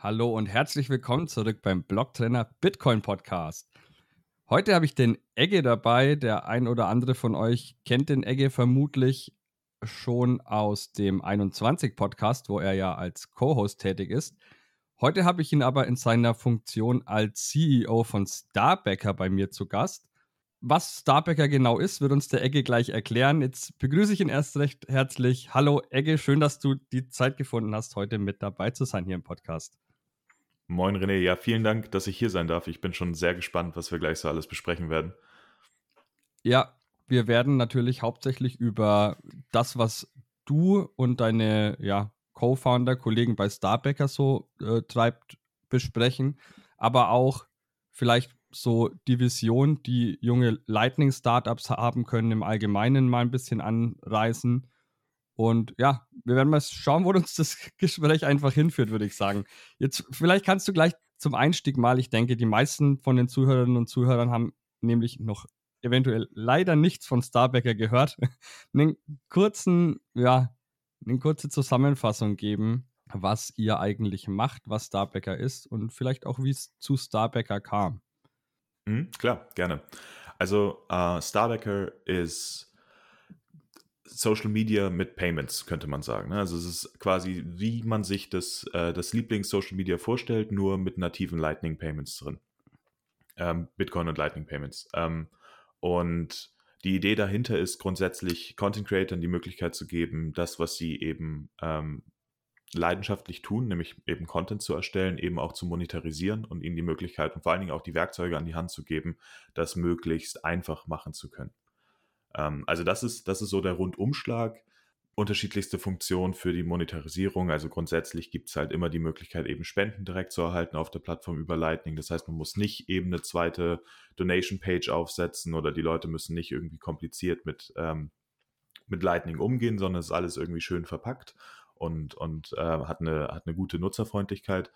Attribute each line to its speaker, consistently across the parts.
Speaker 1: Hallo und herzlich willkommen zurück beim Blocktrainer Bitcoin Podcast. Heute habe ich den Egge dabei. Der ein oder andere von euch kennt den Egge vermutlich schon aus dem 21 Podcast, wo er ja als Co-Host tätig ist. Heute habe ich ihn aber in seiner Funktion als CEO von Starbacker bei mir zu Gast. Was Starbacker genau ist, wird uns der Egge gleich erklären. Jetzt begrüße ich ihn erst recht herzlich. Hallo Egge, schön, dass du die Zeit gefunden hast, heute mit dabei zu sein hier im Podcast.
Speaker 2: Moin René, ja, vielen Dank, dass ich hier sein darf. Ich bin schon sehr gespannt, was wir gleich so alles besprechen werden.
Speaker 1: Ja, wir werden natürlich hauptsächlich über das, was du und deine ja, Co-Founder, Kollegen bei Starbacker so äh, treibt, besprechen, aber auch vielleicht so die Vision, die junge Lightning-Startups haben können, im Allgemeinen mal ein bisschen anreißen und ja, wir werden mal schauen, wo uns das Gespräch einfach hinführt, würde ich sagen. Jetzt, vielleicht kannst du gleich zum Einstieg mal, ich denke, die meisten von den Zuhörerinnen und Zuhörern haben nämlich noch eventuell leider nichts von Starbacker gehört, einen kurzen, ja, eine kurze Zusammenfassung geben, was ihr eigentlich macht, was Starbacker ist und vielleicht auch, wie es zu Starbacker kam.
Speaker 2: Mhm, klar, gerne. Also, uh, Starbacker ist Social Media mit Payments, könnte man sagen. Ne? Also es ist quasi, wie man sich das, äh, das Lieblings-Social Media vorstellt, nur mit nativen Lightning Payments drin. Ähm, Bitcoin und Lightning Payments. Ähm, und die Idee dahinter ist grundsätzlich Content Creatern die Möglichkeit zu geben, das, was sie eben ähm, leidenschaftlich tun, nämlich eben Content zu erstellen, eben auch zu monetarisieren und ihnen die Möglichkeit und vor allen Dingen auch die Werkzeuge an die Hand zu geben, das möglichst einfach machen zu können. Ähm, also das ist, das ist so der Rundumschlag. Unterschiedlichste Funktionen für die Monetarisierung. Also grundsätzlich gibt es halt immer die Möglichkeit, eben Spenden direkt zu erhalten auf der Plattform über Lightning. Das heißt, man muss nicht eben eine zweite Donation-Page aufsetzen oder die Leute müssen nicht irgendwie kompliziert mit, ähm, mit Lightning umgehen, sondern es ist alles irgendwie schön verpackt und, und äh, hat, eine, hat eine gute Nutzerfreundlichkeit.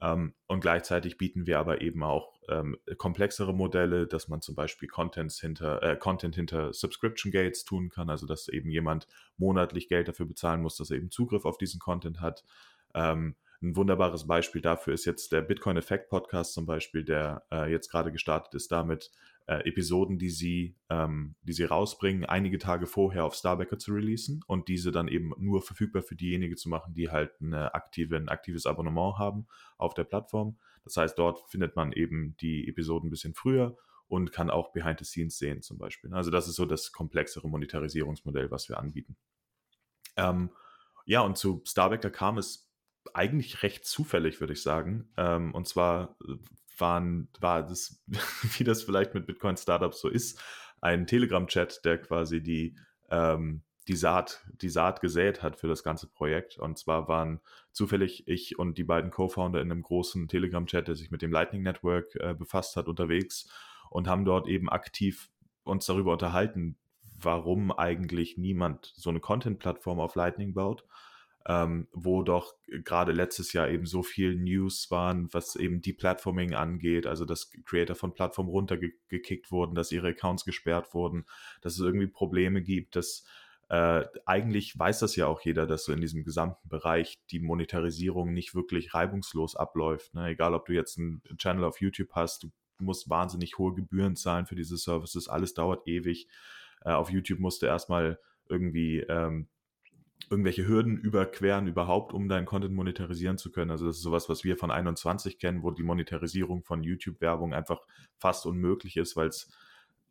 Speaker 2: Ähm, und gleichzeitig bieten wir aber eben auch ähm, komplexere Modelle, dass man zum Beispiel Contents hinter, äh, Content hinter Subscription Gates tun kann, also dass eben jemand monatlich Geld dafür bezahlen muss, dass er eben Zugriff auf diesen Content hat. Ähm, ein wunderbares Beispiel dafür ist jetzt der Bitcoin Effect Podcast zum Beispiel, der äh, jetzt gerade gestartet ist damit, äh, Episoden, die sie, ähm, die sie rausbringen, einige Tage vorher auf Starbacker zu releasen und diese dann eben nur verfügbar für diejenigen zu machen, die halt eine aktive, ein aktives Abonnement haben auf der Plattform. Das heißt, dort findet man eben die Episoden ein bisschen früher und kann auch Behind the Scenes sehen zum Beispiel. Also das ist so das komplexere Monetarisierungsmodell, was wir anbieten. Ähm, ja, und zu Starbacker kam es eigentlich recht zufällig, würde ich sagen. Ähm, und zwar äh, waren, war das, wie das vielleicht mit Bitcoin-Startups so ist, ein Telegram-Chat, der quasi die, ähm, die, Saat, die Saat gesät hat für das ganze Projekt. Und zwar waren zufällig ich und die beiden Co-Founder in einem großen Telegram-Chat, der sich mit dem Lightning Network äh, befasst hat, unterwegs und haben dort eben aktiv uns darüber unterhalten, warum eigentlich niemand so eine Content-Plattform auf Lightning baut ähm, wo doch gerade letztes Jahr eben so viel News waren, was eben die Platforming angeht, also dass Creator von Plattformen runtergekickt wurden, dass ihre Accounts gesperrt wurden, dass es irgendwie Probleme gibt, dass äh, eigentlich weiß das ja auch jeder, dass so in diesem gesamten Bereich die Monetarisierung nicht wirklich reibungslos abläuft. Ne? Egal, ob du jetzt einen Channel auf YouTube hast, du musst wahnsinnig hohe Gebühren zahlen für diese Services, alles dauert ewig. Äh, auf YouTube musst du erstmal irgendwie ähm, irgendwelche Hürden überqueren überhaupt, um deinen Content monetarisieren zu können. Also das ist sowas, was wir von 21 kennen, wo die Monetarisierung von YouTube-Werbung einfach fast unmöglich ist, weil es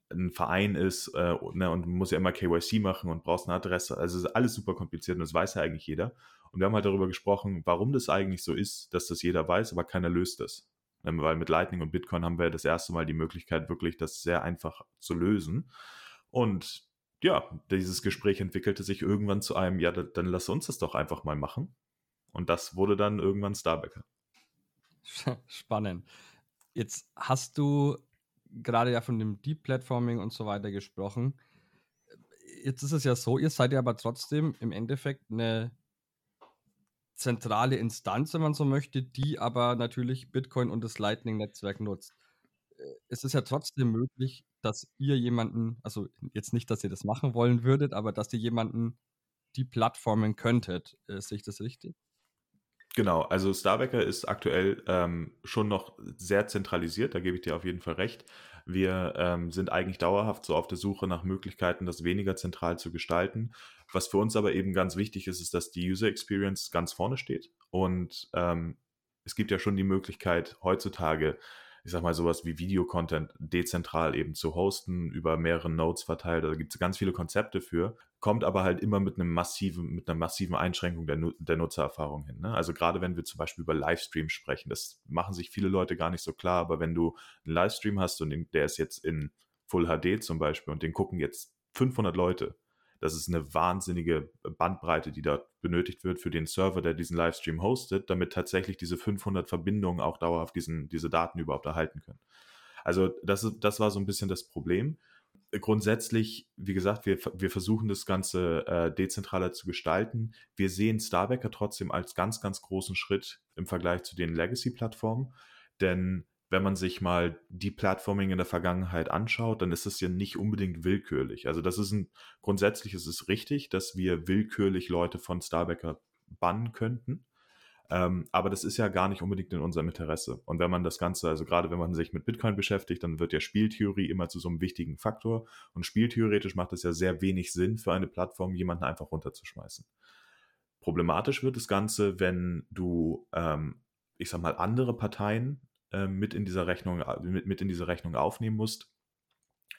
Speaker 2: ein Verein ist äh, ne, und muss ja immer KYC machen und brauchst eine Adresse. Also es ist alles super kompliziert und das weiß ja eigentlich jeder. Und wir haben halt darüber gesprochen, warum das eigentlich so ist, dass das jeder weiß, aber keiner löst das. Ähm, weil mit Lightning und Bitcoin haben wir das erste Mal die Möglichkeit, wirklich das sehr einfach zu lösen. Und ja, dieses Gespräch entwickelte sich irgendwann zu einem, ja, dann lass uns das doch einfach mal machen. Und das wurde dann irgendwann Starbacker.
Speaker 1: Spannend. Jetzt hast du gerade ja von dem Deep Platforming und so weiter gesprochen. Jetzt ist es ja so, ihr seid ja aber trotzdem im Endeffekt eine zentrale Instanz, wenn man so möchte, die aber natürlich Bitcoin und das Lightning-Netzwerk nutzt. Äh, es ist ja trotzdem möglich, dass ihr jemanden, also jetzt nicht, dass ihr das machen wollen würdet, aber dass ihr jemanden die Plattformen könntet. Äh, sehe ich das richtig?
Speaker 2: Genau, also Starbacker ist aktuell ähm, schon noch sehr zentralisiert, da gebe ich dir auf jeden Fall recht. Wir ähm, sind eigentlich dauerhaft so auf der Suche nach Möglichkeiten, das weniger zentral zu gestalten. Was für uns aber eben ganz wichtig ist, ist, dass die User Experience ganz vorne steht. Und ähm, es gibt ja schon die Möglichkeit, heutzutage ich sag mal, sowas wie Videocontent dezentral eben zu hosten, über mehrere Nodes verteilt. Da gibt es ganz viele Konzepte für, kommt aber halt immer mit einem massiven, mit einer massiven Einschränkung der, der Nutzererfahrung hin. Ne? Also gerade wenn wir zum Beispiel über Livestream sprechen, das machen sich viele Leute gar nicht so klar, aber wenn du einen Livestream hast und der ist jetzt in Full HD zum Beispiel und den gucken jetzt 500 Leute, das ist eine wahnsinnige Bandbreite, die da benötigt wird für den Server, der diesen Livestream hostet, damit tatsächlich diese 500 Verbindungen auch dauerhaft diesen, diese Daten überhaupt erhalten können. Also das, ist, das war so ein bisschen das Problem. Grundsätzlich, wie gesagt, wir, wir versuchen das Ganze äh, dezentraler zu gestalten. Wir sehen Starbacker trotzdem als ganz, ganz großen Schritt im Vergleich zu den Legacy-Plattformen, denn wenn man sich mal die Plattforming in der Vergangenheit anschaut, dann ist es ja nicht unbedingt willkürlich. Also das ist ein, grundsätzlich ist es richtig, dass wir willkürlich Leute von Starbacker bannen könnten. Ähm, aber das ist ja gar nicht unbedingt in unserem Interesse. Und wenn man das Ganze, also gerade wenn man sich mit Bitcoin beschäftigt, dann wird ja Spieltheorie immer zu so einem wichtigen Faktor. Und spieltheoretisch macht es ja sehr wenig Sinn für eine Plattform, jemanden einfach runterzuschmeißen. Problematisch wird das Ganze, wenn du, ähm, ich sag mal, andere Parteien äh, mit in dieser Rechnung, äh, mit, mit in diese Rechnung aufnehmen musst,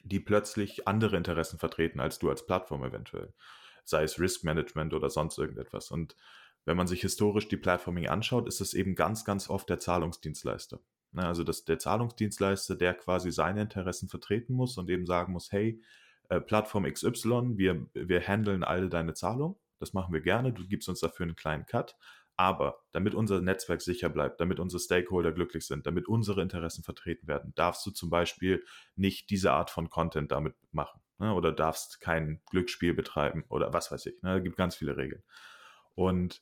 Speaker 2: die plötzlich andere Interessen vertreten als du als Plattform eventuell. Sei es Risk Management oder sonst irgendetwas. Und wenn man sich historisch die Platforming anschaut, ist es eben ganz, ganz oft der Zahlungsdienstleister. Ne, also das, der Zahlungsdienstleister, der quasi seine Interessen vertreten muss und eben sagen muss, hey, äh, Plattform XY, wir, wir handeln alle deine Zahlung, das machen wir gerne, du gibst uns dafür einen kleinen Cut, aber damit unser Netzwerk sicher bleibt, damit unsere Stakeholder glücklich sind, damit unsere Interessen vertreten werden, darfst du zum Beispiel nicht diese Art von Content damit machen ne? oder darfst kein Glücksspiel betreiben oder was weiß ich. Ne? Da gibt ganz viele Regeln. Und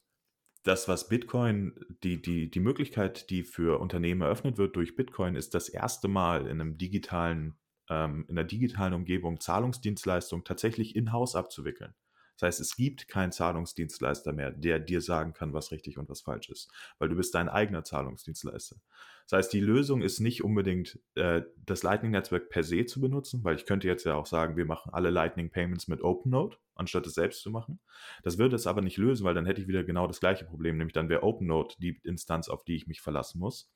Speaker 2: das, was Bitcoin, die, die, die Möglichkeit, die für Unternehmen eröffnet wird durch Bitcoin, ist das erste Mal in einem digitalen, ähm, in einer digitalen Umgebung Zahlungsdienstleistungen tatsächlich in-house abzuwickeln. Das heißt, es gibt keinen Zahlungsdienstleister mehr, der dir sagen kann, was richtig und was falsch ist, weil du bist dein eigener Zahlungsdienstleister. Das heißt, die Lösung ist nicht unbedingt äh, das Lightning-Netzwerk per se zu benutzen, weil ich könnte jetzt ja auch sagen, wir machen alle Lightning-Payments mit OpenNode, anstatt es selbst zu machen. Das würde es aber nicht lösen, weil dann hätte ich wieder genau das gleiche Problem, nämlich dann wäre OpenNode die Instanz, auf die ich mich verlassen muss.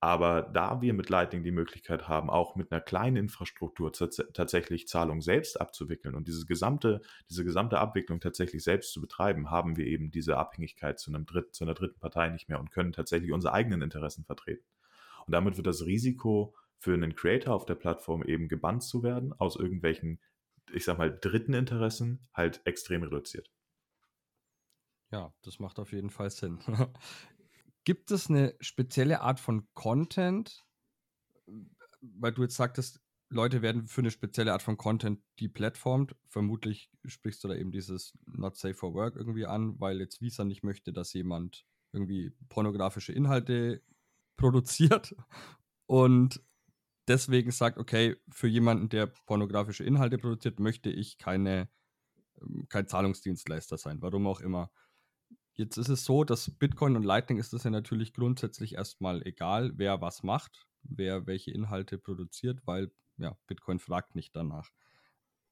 Speaker 2: Aber da wir mit Lightning die Möglichkeit haben, auch mit einer kleinen Infrastruktur tatsächlich Zahlungen selbst abzuwickeln und diese gesamte, diese gesamte Abwicklung tatsächlich selbst zu betreiben, haben wir eben diese Abhängigkeit zu, einem Dritt, zu einer dritten Partei nicht mehr und können tatsächlich unsere eigenen Interessen vertreten. Und damit wird das Risiko für einen Creator auf der Plattform eben gebannt zu werden aus irgendwelchen, ich sag mal, dritten Interessen halt extrem reduziert.
Speaker 1: Ja, das macht auf jeden Fall Sinn. Gibt es eine spezielle Art von Content, weil du jetzt sagtest, Leute werden für eine spezielle Art von Content deplatformt. Vermutlich sprichst du da eben dieses Not Safe for Work irgendwie an, weil jetzt Visa nicht möchte, dass jemand irgendwie pornografische Inhalte produziert und deswegen sagt, okay, für jemanden, der pornografische Inhalte produziert, möchte ich keine, ähm, kein Zahlungsdienstleister sein, warum auch immer. Jetzt ist es so, dass Bitcoin und Lightning ist es ja natürlich grundsätzlich erstmal egal, wer was macht, wer welche Inhalte produziert, weil ja, Bitcoin fragt nicht danach.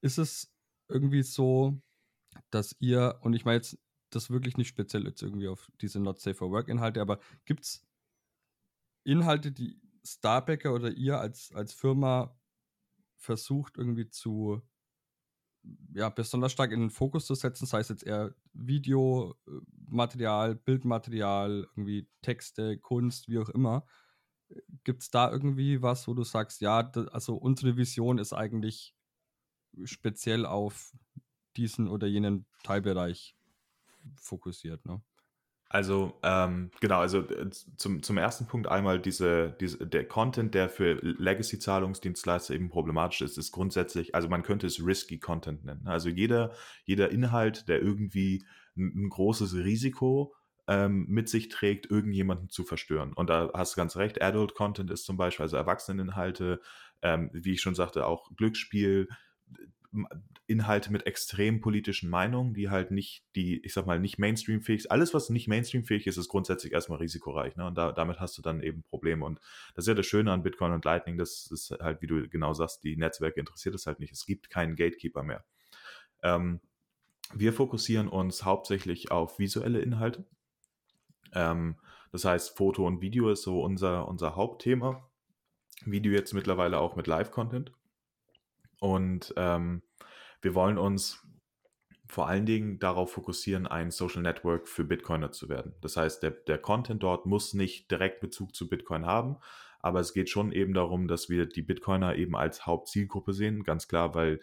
Speaker 1: Ist es irgendwie so, dass ihr, und ich meine jetzt das wirklich nicht speziell jetzt irgendwie auf diese Not Safe for Work Inhalte, aber gibt es Inhalte, die Starbacker oder ihr als, als Firma versucht irgendwie zu ja, besonders stark in den Fokus zu setzen, sei es jetzt eher Videomaterial, Bildmaterial, irgendwie Texte, Kunst, wie auch immer. Gibt es da irgendwie was, wo du sagst, ja, also unsere Vision ist eigentlich speziell auf diesen oder jenen Teilbereich fokussiert, ne?
Speaker 2: Also, ähm, genau, also äh, zum, zum ersten Punkt einmal diese, diese, der Content, der für Legacy-Zahlungsdienstleister eben problematisch ist, ist grundsätzlich, also man könnte es risky Content nennen. Also jeder, jeder Inhalt, der irgendwie ein, ein großes Risiko ähm, mit sich trägt, irgendjemanden zu verstören. Und da hast du ganz recht, Adult Content ist zum Beispiel, also Erwachseneninhalte, ähm, wie ich schon sagte, auch Glücksspiel, Inhalte mit extrem politischen Meinungen, die halt nicht, die, ich sag mal, nicht Mainstream-fähig Alles, was nicht Mainstream-fähig ist, ist grundsätzlich erstmal risikoreich. Ne? Und da, damit hast du dann eben Probleme. Und das ist ja das Schöne an Bitcoin und Lightning, das ist halt, wie du genau sagst, die Netzwerke interessiert es halt nicht. Es gibt keinen Gatekeeper mehr. Ähm, wir fokussieren uns hauptsächlich auf visuelle Inhalte. Ähm, das heißt, Foto und Video ist so unser, unser Hauptthema. Video jetzt mittlerweile auch mit Live-Content. Und ähm, wir wollen uns vor allen Dingen darauf fokussieren, ein Social Network für Bitcoiner zu werden. Das heißt, der, der Content dort muss nicht direkt Bezug zu Bitcoin haben, aber es geht schon eben darum, dass wir die Bitcoiner eben als Hauptzielgruppe sehen, ganz klar, weil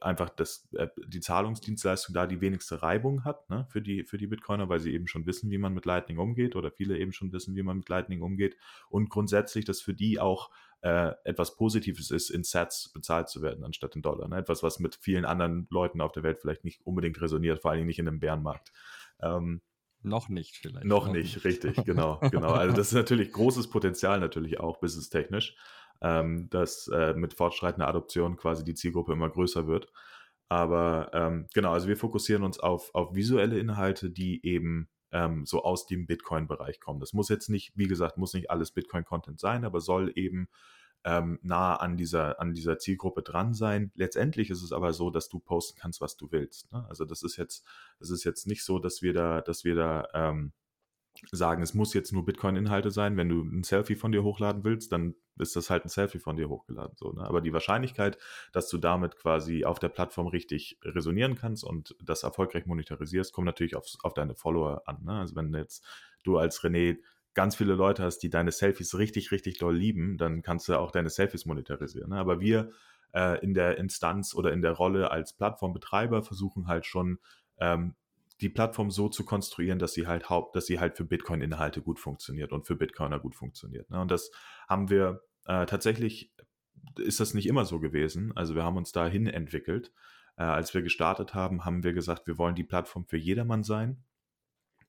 Speaker 2: einfach das, äh, die Zahlungsdienstleistung da die wenigste Reibung hat ne, für, die, für die Bitcoiner, weil sie eben schon wissen, wie man mit Lightning umgeht oder viele eben schon wissen, wie man mit Lightning umgeht und grundsätzlich, dass für die auch äh, etwas Positives ist, in Sats bezahlt zu werden, anstatt in Dollar. Ne? Etwas, was mit vielen anderen Leuten auf der Welt vielleicht nicht unbedingt resoniert, vor allen Dingen nicht in einem Bärenmarkt.
Speaker 1: Ähm, noch nicht vielleicht.
Speaker 2: Noch, noch nicht, nicht, richtig, genau, genau. Also das ist natürlich großes Potenzial natürlich auch businesstechnisch ähm, dass äh, mit fortschreitender Adoption quasi die Zielgruppe immer größer wird. Aber ähm, genau, also wir fokussieren uns auf, auf visuelle Inhalte, die eben ähm, so aus dem Bitcoin-Bereich kommen. Das muss jetzt nicht, wie gesagt, muss nicht alles Bitcoin-Content sein, aber soll eben ähm, nah an dieser, an dieser Zielgruppe dran sein. Letztendlich ist es aber so, dass du posten kannst, was du willst. Ne? Also das ist jetzt, das ist jetzt nicht so, dass wir da, dass wir da ähm, sagen, es muss jetzt nur Bitcoin-Inhalte sein. Wenn du ein Selfie von dir hochladen willst, dann ist das halt ein Selfie von dir hochgeladen. So, ne? Aber die Wahrscheinlichkeit, dass du damit quasi auf der Plattform richtig resonieren kannst und das erfolgreich monetarisierst, kommt natürlich auf, auf deine Follower an. Ne? Also wenn jetzt du als René ganz viele Leute hast, die deine Selfies richtig, richtig doll lieben, dann kannst du auch deine Selfies monetarisieren. Ne? Aber wir äh, in der Instanz oder in der Rolle als Plattformbetreiber versuchen halt schon ähm, die Plattform so zu konstruieren, dass sie halt haupt, dass sie halt für Bitcoin-Inhalte gut funktioniert und für Bitcoiner gut funktioniert. Ne? Und das haben wir äh, tatsächlich, ist das nicht immer so gewesen. Also wir haben uns dahin entwickelt. Äh, als wir gestartet haben, haben wir gesagt, wir wollen die Plattform für jedermann sein.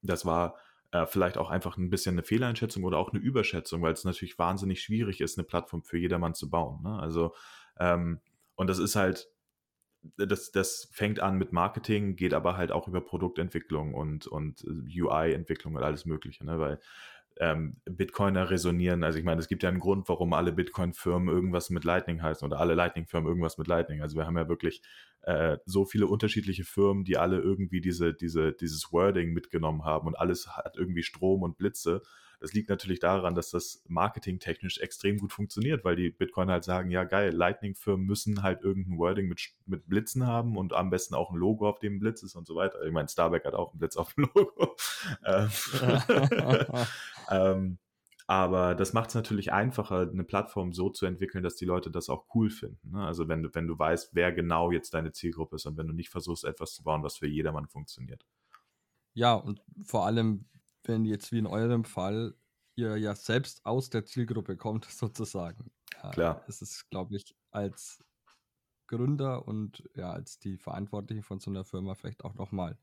Speaker 2: Das war äh, vielleicht auch einfach ein bisschen eine Fehleinschätzung oder auch eine Überschätzung, weil es natürlich wahnsinnig schwierig ist, eine Plattform für jedermann zu bauen. Ne? Also ähm, und das ist halt das, das fängt an mit Marketing, geht aber halt auch über Produktentwicklung und, und äh, UI-Entwicklung und alles Mögliche, ne? weil ähm, Bitcoiner resonieren. Also ich meine, es gibt ja einen Grund, warum alle Bitcoin-Firmen irgendwas mit Lightning heißen oder alle Lightning-Firmen irgendwas mit Lightning. Also wir haben ja wirklich äh, so viele unterschiedliche Firmen, die alle irgendwie diese, diese, dieses Wording mitgenommen haben und alles hat irgendwie Strom und Blitze. Das liegt natürlich daran, dass das marketingtechnisch extrem gut funktioniert, weil die Bitcoiner halt sagen, ja geil, Lightning-Firmen müssen halt irgendein Wording mit, mit Blitzen haben und am besten auch ein Logo, auf dem Blitz ist und so weiter. Ich meine, Starbuck hat auch einen Blitz auf dem Logo. ähm, ähm aber das macht es natürlich einfacher, eine Plattform so zu entwickeln, dass die Leute das auch cool finden. Ne? Also wenn du, wenn du weißt, wer genau jetzt deine Zielgruppe ist und wenn du nicht versuchst, etwas zu bauen, was für jedermann funktioniert.
Speaker 1: Ja, und vor allem, wenn jetzt wie in eurem Fall ihr ja selbst aus der Zielgruppe kommt, sozusagen.
Speaker 2: Klar.
Speaker 1: Es ist, glaube ich, als Gründer und ja, als die Verantwortlichen von so einer Firma vielleicht auch nochmal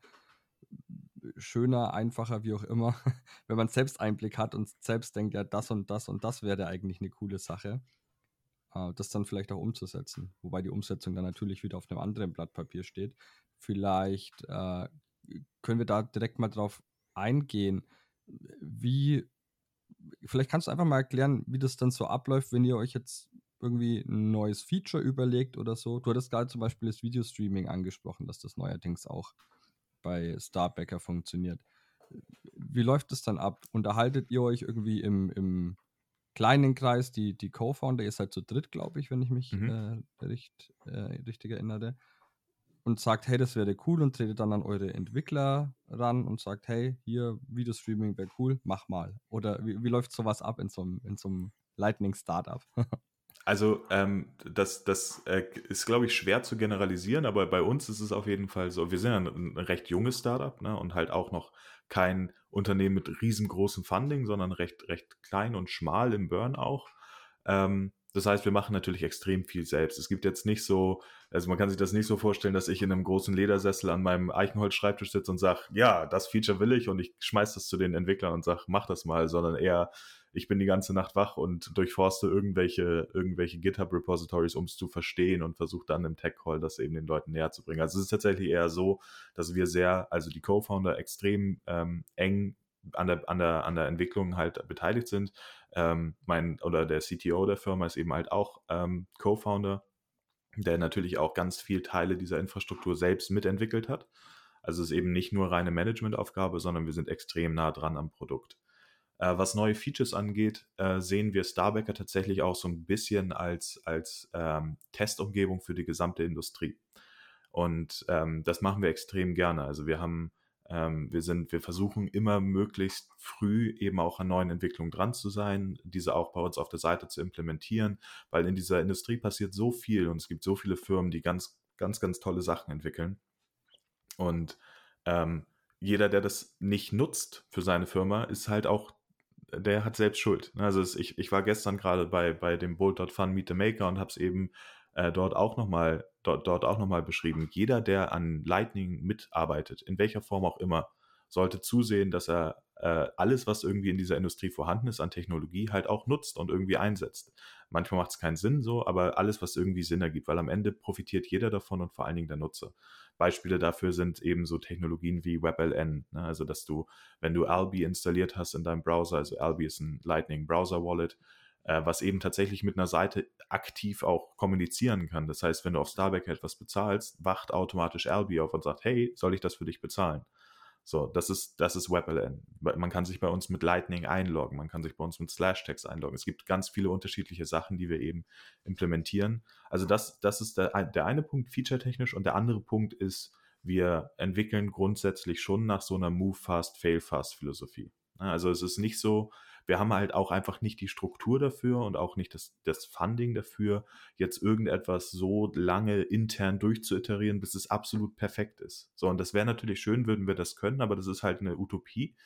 Speaker 1: schöner, einfacher, wie auch immer, wenn man selbst Einblick hat und selbst denkt, ja, das und das und das wäre eigentlich eine coole Sache, äh, das dann vielleicht auch umzusetzen. Wobei die Umsetzung dann natürlich wieder auf einem anderen Blatt Papier steht. Vielleicht äh, können wir da direkt mal drauf eingehen, wie, vielleicht kannst du einfach mal erklären, wie das dann so abläuft, wenn ihr euch jetzt irgendwie ein neues Feature überlegt oder so. Du hattest gerade zum Beispiel das Videostreaming angesprochen, dass das neuerdings auch bei Starbacker funktioniert. Wie läuft das dann ab? Unterhaltet ihr euch irgendwie im, im kleinen Kreis, die, die Co-Founder, ihr seid zu dritt, glaube ich, wenn ich mich mhm. äh, recht, äh, richtig erinnere, und sagt, hey, das wäre cool und tretet dann an eure Entwickler ran und sagt, hey, hier, Videostreaming wäre cool, mach mal. Oder wie, wie läuft sowas ab in so einem, Lightning-Startup?
Speaker 2: Also ähm, das, das äh, ist, glaube ich, schwer zu generalisieren, aber bei uns ist es auf jeden Fall so, wir sind ein, ein recht junges Startup ne, und halt auch noch kein Unternehmen mit riesengroßem Funding, sondern recht, recht klein und schmal im Burn auch. Ähm, das heißt, wir machen natürlich extrem viel selbst. Es gibt jetzt nicht so, also man kann sich das nicht so vorstellen, dass ich in einem großen Ledersessel an meinem Eichenholz-Schreibtisch sitze und sage, ja, das Feature will ich und ich schmeiß das zu den Entwicklern und sage, mach das mal, sondern eher, ich bin die ganze Nacht wach und durchforste irgendwelche, irgendwelche GitHub-Repositories, um es zu verstehen und versuche dann im Tech-Call das eben den Leuten näher zu bringen. Also es ist tatsächlich eher so, dass wir sehr, also die Co-Founder extrem ähm, eng an der, an, der, an der Entwicklung halt beteiligt sind. Ähm, mein, oder der CTO der Firma ist eben halt auch ähm, Co-Founder, der natürlich auch ganz viel Teile dieser Infrastruktur selbst mitentwickelt hat. Also es ist eben nicht nur reine Managementaufgabe, sondern wir sind extrem nah dran am Produkt. Äh, was neue Features angeht, äh, sehen wir Starbacker tatsächlich auch so ein bisschen als, als ähm, Testumgebung für die gesamte Industrie. Und ähm, das machen wir extrem gerne. Also wir haben ähm, wir sind, wir versuchen immer möglichst früh eben auch an neuen Entwicklungen dran zu sein, diese auch bei uns auf der Seite zu implementieren, weil in dieser Industrie passiert so viel und es gibt so viele Firmen, die ganz, ganz, ganz tolle Sachen entwickeln. Und ähm, jeder, der das nicht nutzt für seine Firma, ist halt auch, der hat selbst Schuld. Also es, ich, ich war gestern gerade bei, bei dem Bolt.fun Meet the Maker und habe es eben äh, dort auch nochmal dort, dort auch beschrieben. Jeder, der an Lightning mitarbeitet, in welcher Form auch immer, sollte zusehen, dass er äh, alles, was irgendwie in dieser Industrie vorhanden ist an Technologie, halt auch nutzt und irgendwie einsetzt. Manchmal macht es keinen Sinn so, aber alles, was irgendwie Sinn ergibt, weil am Ende profitiert jeder davon und vor allen Dingen der Nutzer. Beispiele dafür sind eben so Technologien wie WebLN, ne? also dass du, wenn du Albi installiert hast in deinem Browser, also Albi ist ein Lightning Browser Wallet, äh, was eben tatsächlich mit einer Seite aktiv auch kommunizieren kann. Das heißt, wenn du auf Starbacker etwas bezahlst, wacht automatisch Albi auf und sagt, hey, soll ich das für dich bezahlen? So, das ist, das ist WebLN. Man kann sich bei uns mit Lightning einloggen, man kann sich bei uns mit Slash-Text einloggen. Es gibt ganz viele unterschiedliche Sachen, die wir eben implementieren. Also das, das ist der, der eine Punkt featuretechnisch und der andere Punkt ist, wir entwickeln grundsätzlich schon nach so einer Move Fast, Fail Fast Philosophie. Also es ist nicht so, wir haben halt auch einfach nicht die Struktur dafür und auch nicht das, das Funding dafür, jetzt irgendetwas so lange intern durchzuiterieren, bis es absolut perfekt ist. So, und das wäre natürlich schön, würden wir das können, aber das ist halt eine Utopie.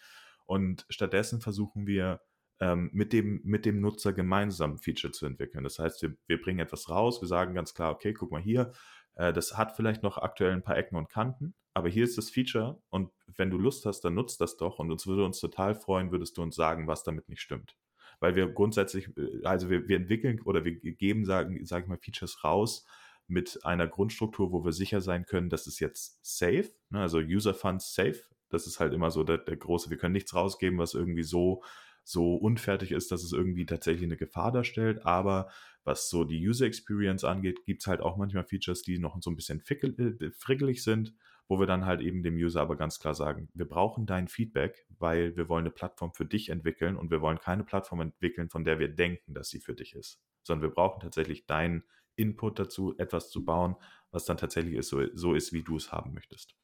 Speaker 2: Und stattdessen versuchen wir, ähm, mit, dem, mit dem Nutzer gemeinsam Feature zu entwickeln. Das heißt, wir, wir bringen etwas raus, wir sagen ganz klar, okay, guck mal hier, äh, das hat vielleicht noch aktuell ein paar Ecken und Kanten, aber hier ist das Feature und wenn du Lust hast, dann nutzt das doch und uns würde uns total freuen, würdest du uns sagen, was damit nicht stimmt. Weil wir grundsätzlich, äh, also wir, wir entwickeln oder wir geben, sagen, sag ich mal, Features raus mit einer Grundstruktur, wo wir sicher sein können, dass es jetzt safe, ne, also User Funds safe. Das ist halt immer so der, der große, wir können nichts rausgeben, was irgendwie so so unfertig ist, dass es irgendwie tatsächlich eine Gefahr darstellt. Aber was so die User Experience angeht, gibt es halt auch manchmal Features, die noch so ein bisschen äh, frickelig sind, wo wir dann halt eben dem User aber ganz klar sagen, wir brauchen dein Feedback, weil wir wollen eine Plattform für dich entwickeln und wir wollen keine Plattform entwickeln, von der wir denken, dass sie für dich ist, sondern wir brauchen tatsächlich deinen Input dazu, etwas zu bauen, was dann tatsächlich ist, so, so ist, wie du es haben möchtest.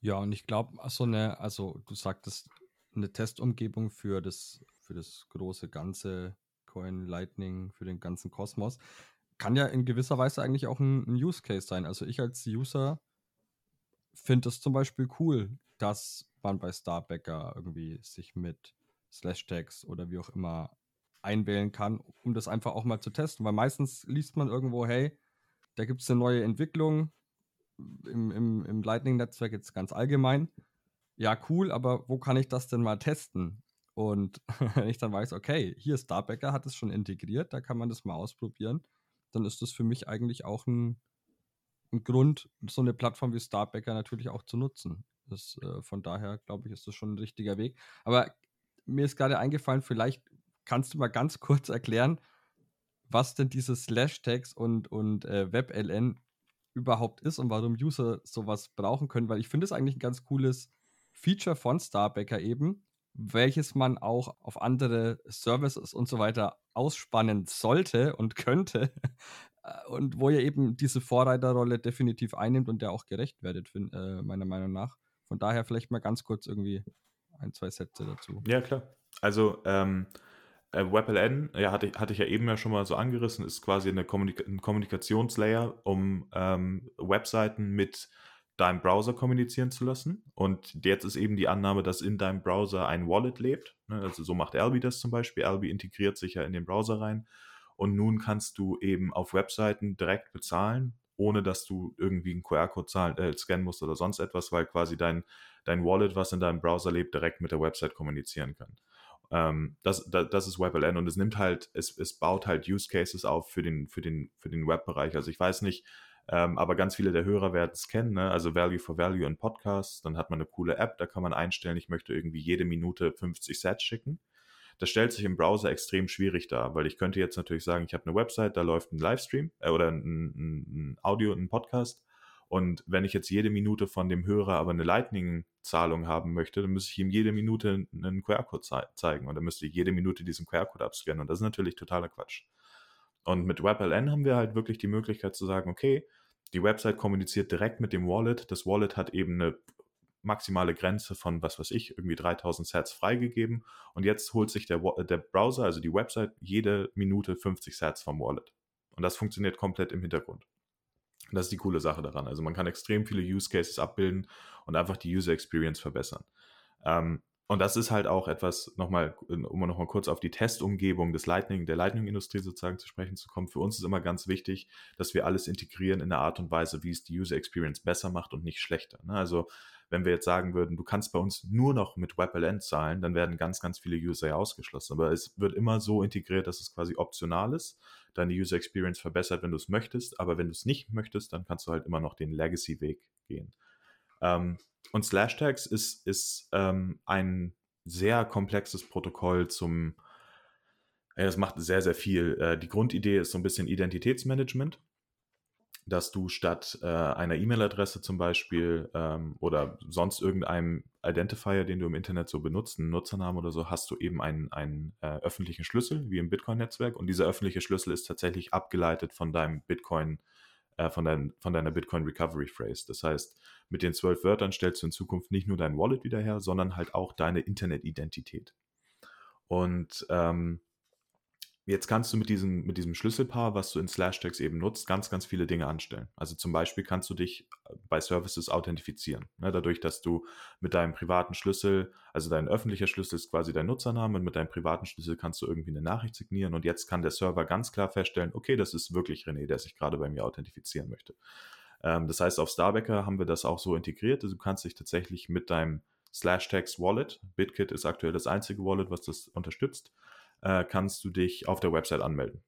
Speaker 1: Ja, und ich glaube, so eine, also du sagtest, eine Testumgebung für das, für das große ganze Coin Lightning, für den ganzen Kosmos, kann ja in gewisser Weise eigentlich auch ein, ein Use Case sein. Also ich als User finde es zum Beispiel cool, dass man bei Starbacker irgendwie sich mit Slash-Tags oder wie auch immer einwählen kann, um das einfach auch mal zu testen. Weil meistens liest man irgendwo, hey, da gibt es eine neue Entwicklung im, im, im Lightning-Netzwerk jetzt ganz allgemein ja, cool, aber wo kann ich das denn mal testen? Und wenn ich dann weiß, okay, hier Starbacker hat es schon integriert, da kann man das mal ausprobieren, dann ist das für mich eigentlich auch ein, ein Grund, so eine Plattform wie Starbacker natürlich auch zu nutzen. Das, äh, von daher, glaube ich, ist das schon ein richtiger Weg. Aber mir ist gerade eingefallen, vielleicht kannst du mal ganz kurz erklären, was denn diese Slash-Tags und, und äh, WebLN überhaupt ist und warum User sowas brauchen können, weil ich finde es eigentlich ein ganz cooles Feature von Starbacker eben, welches man auch auf andere Services und so weiter ausspannen sollte und könnte. Und wo ihr eben diese Vorreiterrolle definitiv einnimmt und der auch gerecht werdet, find, äh, meiner Meinung nach. Von daher vielleicht mal ganz kurz irgendwie ein, zwei Sätze dazu.
Speaker 2: Ja, klar. Also, ähm, äh, WebLN, ja, hatte, hatte ich ja eben ja schon mal so angerissen, ist quasi eine Kommunika ein Kommunikationslayer, um ähm, Webseiten mit deinem Browser kommunizieren zu lassen. Und jetzt ist eben die Annahme, dass in deinem Browser ein Wallet lebt. Ne, also so macht Albi das zum Beispiel. Albi integriert sich ja in den Browser rein. Und nun kannst du eben auf Webseiten direkt bezahlen, ohne dass du irgendwie einen QR-Code äh, scannen musst oder sonst etwas, weil quasi dein, dein Wallet, was in deinem Browser lebt, direkt mit der Website kommunizieren kann. Ähm, das, das, das ist WebLN und es nimmt halt, es, es baut halt Use Cases auf für den, für den, für den Webbereich. Also ich weiß nicht, ähm, aber ganz viele der Hörer werden es kennen, ne? also Value for Value in Podcasts. Dann hat man eine coole App, da kann man einstellen, ich möchte irgendwie jede Minute 50 Sets schicken. Das stellt sich im Browser extrem schwierig dar, weil ich könnte jetzt natürlich sagen, ich habe eine Website, da läuft ein Livestream äh, oder ein, ein, Audio, ein Podcast. Und wenn ich jetzt jede Minute von dem Hörer aber eine Lightning-Zahlung haben möchte, dann müsste ich ihm jede Minute einen QR-Code ze zeigen und dann müsste ich jede Minute diesen QR-Code abscannen. Und das ist natürlich totaler Quatsch. Und mit WebLN haben wir halt wirklich die Möglichkeit zu sagen, okay, die Website kommuniziert direkt mit dem Wallet. Das Wallet hat eben eine maximale Grenze von, was weiß ich, irgendwie 3000 Sats freigegeben. Und jetzt holt sich der, der Browser, also die Website, jede Minute 50 Sats vom Wallet. Und das funktioniert komplett im Hintergrund. Und das ist die coole Sache daran. Also man kann extrem viele Use Cases abbilden und einfach die User Experience verbessern. Ähm, und das ist halt auch etwas, nochmal, um nochmal kurz auf die Testumgebung des Lightning, der Lightning-Industrie sozusagen zu sprechen zu kommen. Für uns ist immer ganz wichtig, dass wir alles integrieren in einer Art und Weise, wie es die User Experience besser macht und nicht schlechter. Ne? Also wenn wir jetzt sagen würden, du kannst bei uns nur noch mit WebLN zahlen, dann werden ganz, ganz viele User ja ausgeschlossen. Aber es wird immer so integriert, dass es quasi optional ist, deine User Experience verbessert, wenn du es möchtest. Aber wenn du es nicht möchtest, dann kannst du halt immer noch den Legacy-Weg gehen. Ähm, und Slashtags ist, ist ähm, ein sehr komplexes Protokoll zum, äh, es macht sehr, sehr viel. Äh, die Grundidee ist so ein bisschen Identitätsmanagement, dass du statt äh, einer E-Mail-Adresse zum Beispiel ähm, oder sonst irgendeinem Identifier, den du im Internet so benutzt, einen Nutzernamen oder so, hast du eben einen, einen äh, öffentlichen Schlüssel, wie im Bitcoin-Netzwerk. Und dieser öffentliche Schlüssel ist tatsächlich abgeleitet von deinem Bitcoin, äh, von, dein, von deiner Bitcoin Recovery Phrase. Das heißt, mit den zwölf Wörtern stellst du in Zukunft nicht nur dein Wallet wieder her, sondern halt auch deine Internetidentität. Und ähm, Jetzt kannst du mit diesem, mit diesem Schlüsselpaar, was du in Slashtags eben nutzt, ganz, ganz viele Dinge anstellen. Also zum Beispiel kannst du dich äh, bei Services authentifizieren. Ne, dadurch, dass du mit deinem privaten Schlüssel, also dein öffentlicher Schlüssel ist quasi dein Nutzername und mit deinem privaten Schlüssel kannst du irgendwie eine Nachricht signieren und jetzt kann der Server ganz klar feststellen, okay, das ist wirklich René, der sich gerade bei mir authentifizieren möchte. Ähm, das heißt, auf Starbacker haben wir das auch so integriert. Also du kannst dich tatsächlich mit deinem Slashtags Wallet, BitKit ist aktuell das einzige Wallet, was das unterstützt, äh, kannst du dich auf der Website anmelden.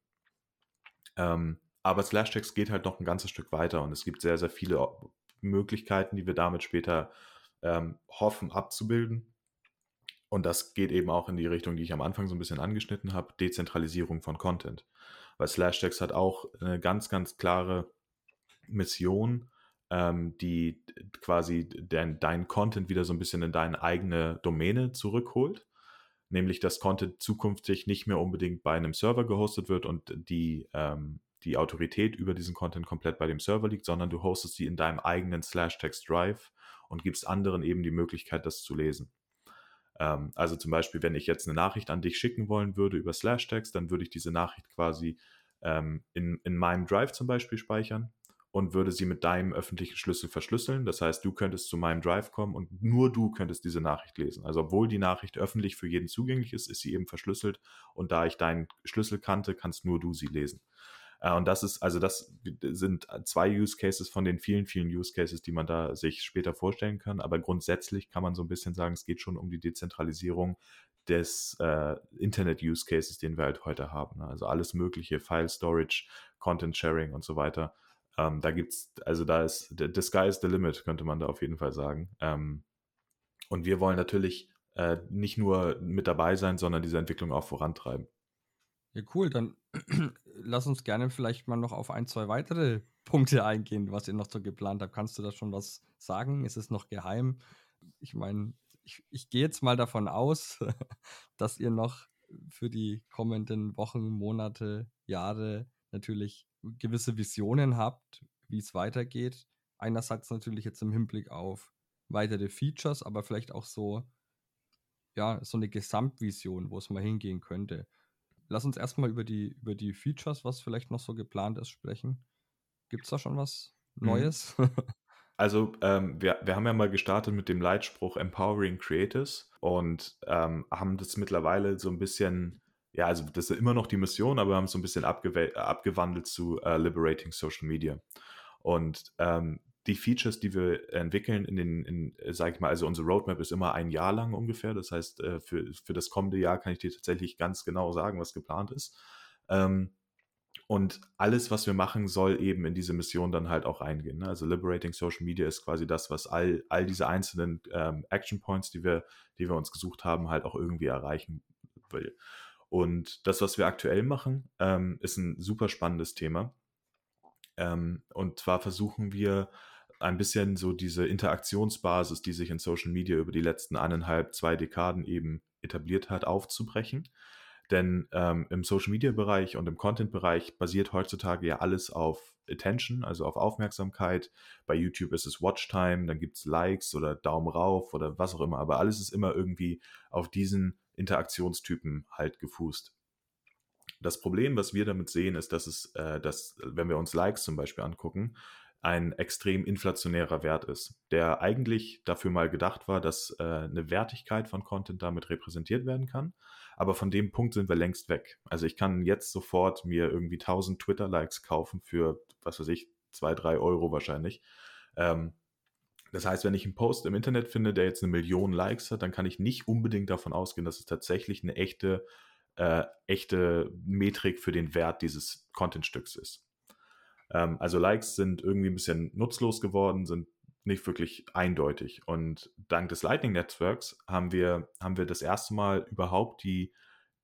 Speaker 2: Ähm, aber Slashtags geht halt noch ein ganzes Stück weiter und es gibt sehr, sehr viele Möglichkeiten, die wir damit später ähm, hoffen abzubilden. Und das geht eben auch in die Richtung, die ich am Anfang so ein bisschen angeschnitten habe, Dezentralisierung von Content. Weil Slashtags hat auch eine ganz, ganz klare Mission, ähm, die quasi dein, dein Content wieder so ein bisschen in deine eigene Domäne zurückholt nämlich dass Content zukünftig nicht mehr unbedingt bei einem Server gehostet wird und die, ähm, die Autorität über diesen Content komplett bei dem Server liegt, sondern du hostest sie in deinem eigenen Slash-Text Drive und gibst anderen eben die Möglichkeit, das zu lesen. Ähm, also zum Beispiel, wenn ich jetzt eine Nachricht an dich schicken wollen würde über Slash-Text, dann würde ich diese Nachricht quasi ähm, in, in meinem Drive zum Beispiel speichern und würde sie mit deinem öffentlichen Schlüssel verschlüsseln. Das heißt, du könntest zu meinem Drive kommen und nur du könntest diese Nachricht lesen. Also obwohl die Nachricht öffentlich für jeden zugänglich ist, ist sie eben verschlüsselt und da ich deinen Schlüssel kannte, kannst nur du sie lesen. Äh, und das ist, also das sind zwei Use Cases von den vielen, vielen Use Cases, die man da sich später vorstellen kann. Aber grundsätzlich kann man so ein bisschen sagen, es geht schon um die Dezentralisierung des äh, Internet-Use Cases, den wir halt heute haben. Also alles mögliche, File Storage, Content Sharing und so weiter. Ähm, da gibt's, also da ist, the sky is the limit, könnte man da auf jeden Fall sagen. Ähm, und wir wollen natürlich äh, nicht nur mit dabei sein, sondern diese Entwicklung auch vorantreiben.
Speaker 1: Ja, cool. Dann lass uns gerne vielleicht mal noch auf ein, zwei weitere Punkte eingehen, was ihr noch so geplant habt. Kannst du da schon was sagen? Ist es noch geheim? Ich meine, ich, ich gehe jetzt mal davon aus, dass ihr noch für die kommenden Wochen, Monate, Jahre natürlich gewisse Visionen habt, wie es weitergeht. Einerseits natürlich jetzt im Hinblick auf weitere Features, aber vielleicht auch so, ja, so eine Gesamtvision, wo es mal hingehen könnte. Lass uns erstmal über die, über die Features, was vielleicht noch so geplant ist, sprechen. Gibt es da schon was mhm. Neues?
Speaker 2: Also, ähm, wir, wir haben ja mal gestartet mit dem Leitspruch Empowering Creators und ähm, haben das mittlerweile so ein bisschen ja, also das ist immer noch die Mission, aber wir haben es so ein bisschen abgewandelt zu äh, Liberating Social Media. Und ähm, die Features, die wir entwickeln, in den, in, sag ich mal, also unsere Roadmap ist immer ein Jahr lang ungefähr. Das heißt, äh, für, für das kommende Jahr kann ich dir tatsächlich ganz genau sagen, was geplant ist. Ähm, und alles, was wir machen, soll eben in diese Mission dann halt auch eingehen. Ne? Also Liberating Social Media ist quasi das, was all, all diese einzelnen ähm, Action Points, die wir, die wir uns gesucht haben, halt auch irgendwie erreichen will. Und das, was wir aktuell machen, ähm, ist ein super spannendes Thema. Ähm, und zwar versuchen wir ein bisschen so diese Interaktionsbasis, die sich in Social Media über die letzten eineinhalb, zwei Dekaden eben etabliert hat, aufzubrechen. Denn ähm, im Social-Media-Bereich und im Content-Bereich basiert heutzutage ja alles auf Attention, also auf Aufmerksamkeit. Bei YouTube ist es Watchtime, dann gibt es Likes oder Daumen rauf oder was auch immer. Aber alles ist immer irgendwie auf diesen Interaktionstypen halt gefußt. Das Problem, was wir damit sehen, ist, dass es, äh, dass, wenn wir uns Likes zum Beispiel angucken, ein extrem inflationärer Wert ist, der eigentlich dafür mal gedacht war, dass äh, eine Wertigkeit von Content damit repräsentiert werden kann. Aber von dem Punkt sind wir längst weg. Also ich kann jetzt sofort mir irgendwie 1000 Twitter-Likes kaufen für, was weiß ich, 2, 3 Euro wahrscheinlich. Ähm, das heißt, wenn ich einen Post im Internet finde, der jetzt eine Million Likes hat, dann kann ich nicht unbedingt davon ausgehen, dass es tatsächlich eine echte, äh, echte Metrik für den Wert dieses Contentstücks ist. Ähm, also Likes sind irgendwie ein bisschen nutzlos geworden, sind nicht wirklich eindeutig. Und dank des Lightning Netzwerks haben wir, haben wir das erste Mal überhaupt die,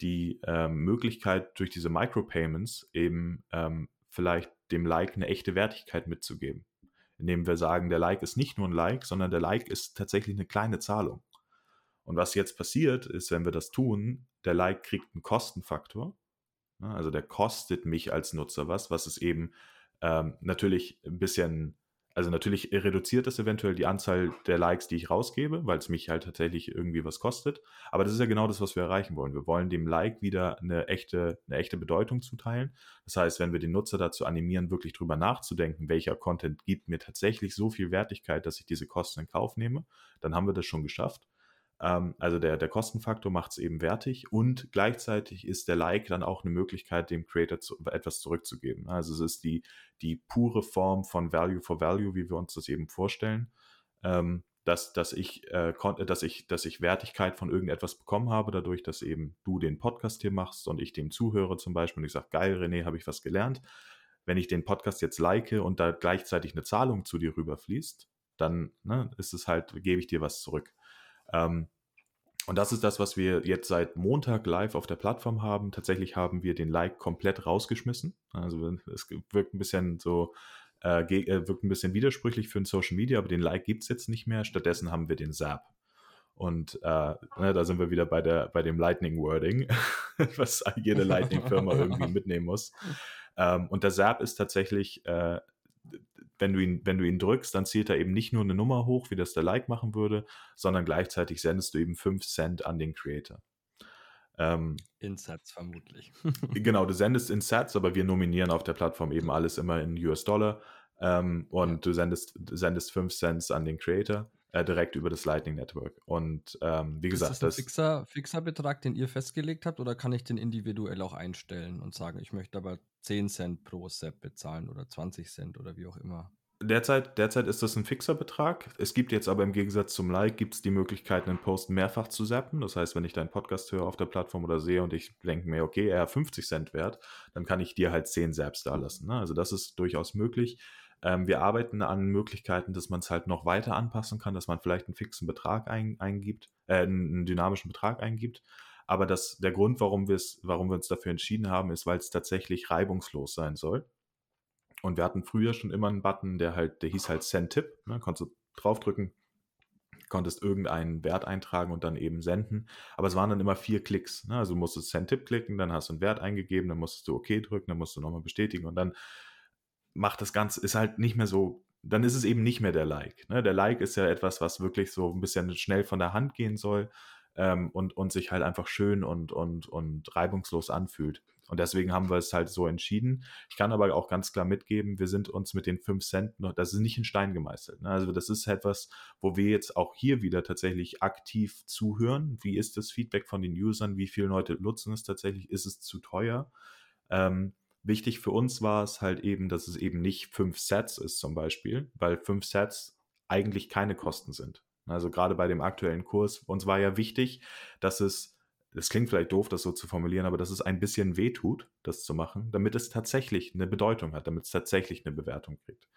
Speaker 2: die ähm, Möglichkeit, durch diese Micropayments eben ähm, vielleicht dem Like eine echte Wertigkeit mitzugeben. Indem wir sagen, der Like ist nicht nur ein Like, sondern der Like ist tatsächlich eine kleine Zahlung. Und was jetzt passiert, ist, wenn wir das tun, der Like kriegt einen Kostenfaktor. Ne, also der kostet mich als Nutzer was, was es eben ähm, natürlich ein bisschen, also natürlich reduziert das eventuell die Anzahl der Likes, die ich rausgebe, weil es mich halt tatsächlich irgendwie was kostet. Aber das ist ja genau das, was wir erreichen wollen. Wir wollen dem Like wieder eine echte, eine echte Bedeutung zuteilen. Das heißt, wenn wir den Nutzer dazu animieren, wirklich drüber nachzudenken, welcher Content gibt mir tatsächlich so viel Wertigkeit, dass ich diese Kosten in Kauf nehme, dann haben wir das schon geschafft. Ähm, also der, der Kostenfaktor macht es eben wertig und gleichzeitig ist der Like dann auch eine Möglichkeit, dem Creator zu, etwas zurückzugeben. Also es ist die, die pure Form von Value for Value, wie wir uns das eben vorstellen. Ähm, dass, dass, ich, äh, dass, ich, dass ich Wertigkeit von irgendetwas bekommen habe, dadurch, dass eben du den Podcast hier machst und ich dem zuhöre zum Beispiel und ich sage, geil, René, habe ich was gelernt. Wenn ich den Podcast jetzt like und da gleichzeitig eine Zahlung zu dir rüberfließt, dann ne, ist es halt, gebe ich dir was zurück. Ähm, und das ist das, was wir jetzt seit Montag live auf der Plattform haben. Tatsächlich haben wir den Like komplett rausgeschmissen. Also es wirkt ein bisschen so, äh, äh wirkt ein bisschen widersprüchlich für ein Social Media, aber den Like gibt es jetzt nicht mehr. Stattdessen haben wir den Zap. Und äh, ne, da sind wir wieder bei, der, bei dem Lightning Wording, was jede Lightning-Firma irgendwie mitnehmen muss. Ähm, und der Zap ist tatsächlich äh, wenn du ihn, wenn du ihn drückst, dann zählt er eben nicht nur eine Nummer hoch, wie das der Like machen würde, sondern gleichzeitig sendest du eben 5 Cent an den Creator.
Speaker 1: Ähm, in Sets vermutlich.
Speaker 2: genau, du sendest in Sets, aber wir nominieren auf der Plattform eben alles immer in US-Dollar. Ähm, und ja. du sendest, du sendest 5 Cent an den Creator äh, direkt über das Lightning Network. Und ähm, wie gesagt,
Speaker 1: ist das ein fixer, fixer Betrag, den ihr festgelegt habt, oder kann ich den individuell auch einstellen und sagen, ich möchte aber 10 Cent pro Set bezahlen oder 20 Cent oder wie auch immer?
Speaker 2: Derzeit, derzeit ist das ein fixer Betrag. Es gibt jetzt aber im Gegensatz zum Like gibt es die Möglichkeit, einen Post mehrfach zu zappen. Das heißt, wenn ich deinen Podcast höre auf der Plattform oder sehe und ich denke mir, okay, er 50 Cent wert, dann kann ich dir halt 10 Zaps da lassen. Ne? Also das ist durchaus möglich. Ähm, wir arbeiten an Möglichkeiten, dass man es halt noch weiter anpassen kann, dass man vielleicht einen fixen Betrag ein, eingibt, äh, einen dynamischen Betrag eingibt. Aber das, der Grund, warum, warum wir uns dafür entschieden haben, ist, weil es tatsächlich reibungslos sein soll. Und wir hatten früher schon immer einen Button, der halt, der hieß halt Send Tip. Ne? Konntest du draufdrücken, konntest irgendeinen Wert eintragen und dann eben senden. Aber es waren dann immer vier Klicks. Ne? Also musstest Send Tip klicken, dann hast du einen Wert eingegeben, dann musstest du OK drücken, dann musst du nochmal bestätigen und dann macht das Ganze, ist halt nicht mehr so, dann ist es eben nicht mehr der Like. Ne? Der Like ist ja etwas, was wirklich so ein bisschen schnell von der Hand gehen soll ähm, und, und sich halt einfach schön und, und, und reibungslos anfühlt. Und deswegen haben wir es halt so entschieden. Ich kann aber auch ganz klar mitgeben, wir sind uns mit den 5 Cent noch, das ist nicht in Stein gemeißelt. Ne? Also das ist etwas, wo wir jetzt auch hier wieder tatsächlich aktiv zuhören. Wie ist das Feedback von den Usern? Wie viele Leute nutzen es tatsächlich? Ist es zu teuer? Ähm, Wichtig für uns war es halt eben, dass es eben nicht fünf Sets ist zum Beispiel, weil fünf Sets eigentlich keine Kosten sind. Also gerade bei dem aktuellen Kurs, uns war ja wichtig, dass es, das klingt vielleicht doof, das so zu formulieren, aber dass es ein bisschen wehtut, das zu machen, damit es tatsächlich eine Bedeutung hat, damit es tatsächlich eine Bewertung kriegt.